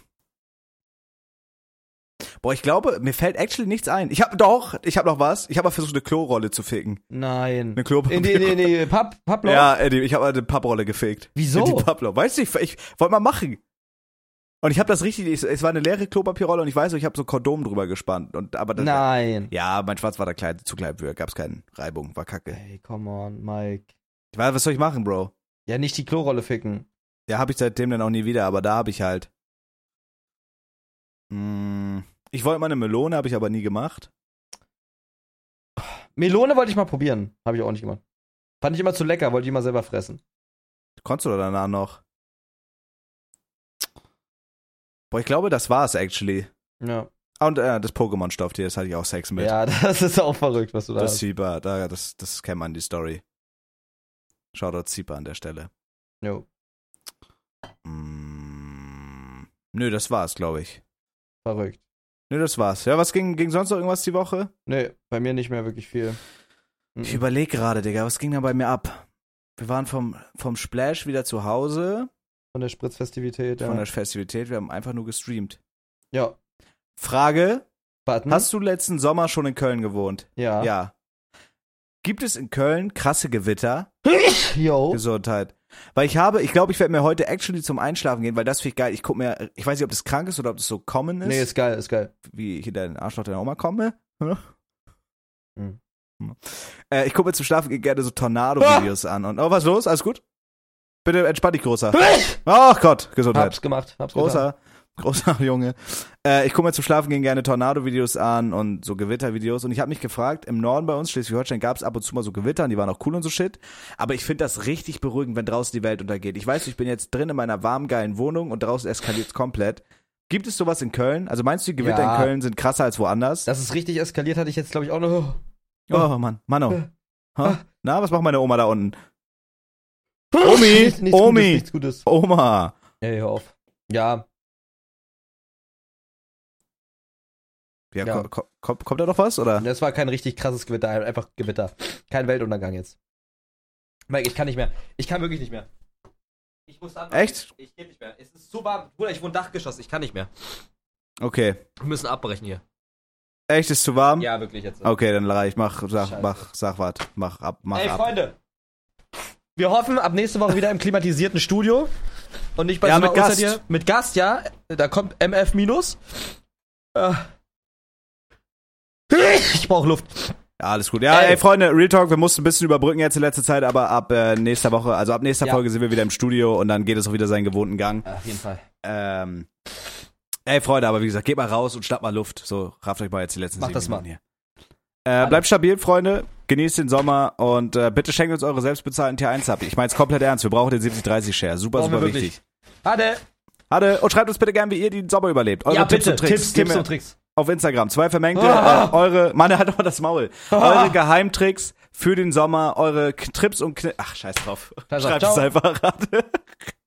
Boah, ich glaube, mir fällt actually nichts ein. Ich habe doch, ich habe noch was. Ich habe mal versucht, eine Klorolle zu ficken. Nein. Eine Klopapier. In die, in die, in die Papp, Papploch? Ja, Eddie, ich habe eine Papprolle gefickt. Wieso? In die Papploch. Weißt du, ich, ich wollte mal machen. Und ich habe das richtig, ich, es war eine leere Klopapierrolle und ich weiß, ich habe so Kondom drüber gespannt. Und, aber das, Nein. Ja, mein Schwarz war da klein, zu klein für, gab's keine Reibung, war kacke. Ey, come on, Mike. Ich weiß, was soll ich machen, Bro? Ja, nicht die Klorolle ficken. Ja, habe ich seitdem dann auch nie wieder, aber da habe ich halt. Mm, ich wollte mal eine Melone, habe ich aber nie gemacht. Melone wollte ich mal probieren. Habe ich auch nicht gemacht. Fand ich immer zu lecker, wollte ich immer selber fressen. Konntest du danach noch? Boah, ich glaube, das war's actually. Ja. Ah, Und äh, das Pokémon-Stofftier, das hatte ich auch Sex mit. Ja, das ist auch verrückt, was du da Das hast. Zieper, da, das, das kennt man, die Story. Shoutout Zieper an der Stelle. Jo, Mm, nö, das war's, glaube ich. verrückt. Nö, das war's. Ja, was ging, ging sonst noch irgendwas die Woche? Nee, bei mir nicht mehr wirklich viel. Ich Mhm. überlege gerade, Digga, was ging da bei mir ab? Wir waren vom, vom Splash wieder zu Hause, Von der Spritzfestivität, ja. von der Festivität, wir haben einfach nur gestreamt. ja. Frage, Button? hast du letzten Sommer schon in Köln gewohnt? Ja. Ja. Gibt es in Köln krasse Gewitter? Jo. Gesundheit. Weil ich habe, ich glaube, ich werde mir heute actually zum Einschlafen gehen, weil das finde ich geil. Ich gucke mir, ich weiß nicht, ob das krank ist oder ob das so common ist, Nee, ist geil, ist geil. wie ich in den Arschloch deiner Oma komme. Hm. Äh, ich gucke mir zum Schlafen gerne so Tornado-Videos an. Und, oh, was ist los? Alles gut? Bitte entspann dich, Großer. Ach Gott, Gesundheit. Hab's gemacht, hab's getan. Großer, großer Junge. Äh, ich gucke mir zum Schlafen gehen gerne Tornado-Videos an und so Gewittervideos. Und ich habe mich gefragt, im Norden bei uns, Schleswig-Holstein, gab es ab und zu mal so Gewitter und die waren auch cool und so shit. Aber ich finde das richtig beruhigend, wenn draußen die Welt untergeht. Ich weiß, ich bin jetzt drin in meiner warmen, geilen Wohnung und draußen eskaliert's komplett. Gibt es sowas in Köln? Also meinst du, die Gewitter Ja. in Köln sind krasser als woanders? Dass es richtig eskaliert, hatte ich jetzt, glaube ich, auch noch. oh Mann, Mano. Äh. Ha? Na, was macht meine Oma da unten? Omi! Omi. Gutes, Gutes. Oma. Ey, hör auf. Ja, Ja, Ja. ko- ko- Kommt, kommt da noch was, oder? das war kein richtig krasses Gewitter, einfach Gewitter. Kein Weltuntergang jetzt. Mike, ich kann nicht mehr. Ich kann wirklich nicht mehr. Ich muss dann. Echt? Ich geht nicht mehr. Es ist so warm. Bruder, ich wohne Dachgeschoss. Ich kann nicht mehr. Okay. Wir müssen abbrechen hier. Echt, ist zu warm? Ja, wirklich jetzt. Okay, dann reicht. Mach, sag, Scheiße. mach, sag was. Mach ab, mach Ey, ab. Freunde. Wir hoffen, ab nächste Woche wieder im klimatisierten Studio. Und nicht bei Ja, so mit Gast. Hier. Mit Gast, ja. Da kommt MF minus. Äh. Ich brauche Luft. Ja, alles gut. Ja, Ey. ey, Freunde, Real Talk, wir mussten ein bisschen überbrücken jetzt in letzter Zeit, aber ab äh, nächster Woche, also ab nächster Ja. Folge sind wir wieder im Studio und dann geht es auch wieder seinen gewohnten Gang. Auf jeden Fall. Ähm, ey, Freunde, aber wie gesagt, geht mal raus und schnappt mal Luft. So, rafft euch mal jetzt die letzten Macht sieben das mal. Hier. Äh, bleibt stabil, Freunde. Genießt den Sommer und äh, bitte schenkt uns eure selbstbezahlten T1-Sub. Ich meine es komplett ernst. Wir brauchen den 70-30-Share. Super, Brauchen super wichtig. Ade. Hatte, und schreibt uns bitte gern, wie ihr den Sommer überlebt. Eure Ja, Tipps bitte. und Tricks. Tipps, Tipps und Tricks. Auf Instagram. Zwei Vermengte. Äh, eure, Mann, halt doch mal das Maul. Ah. Eure Geheimtricks für den Sommer, eure Trips und Kn Ach, scheiß drauf. Schreibt es einfach.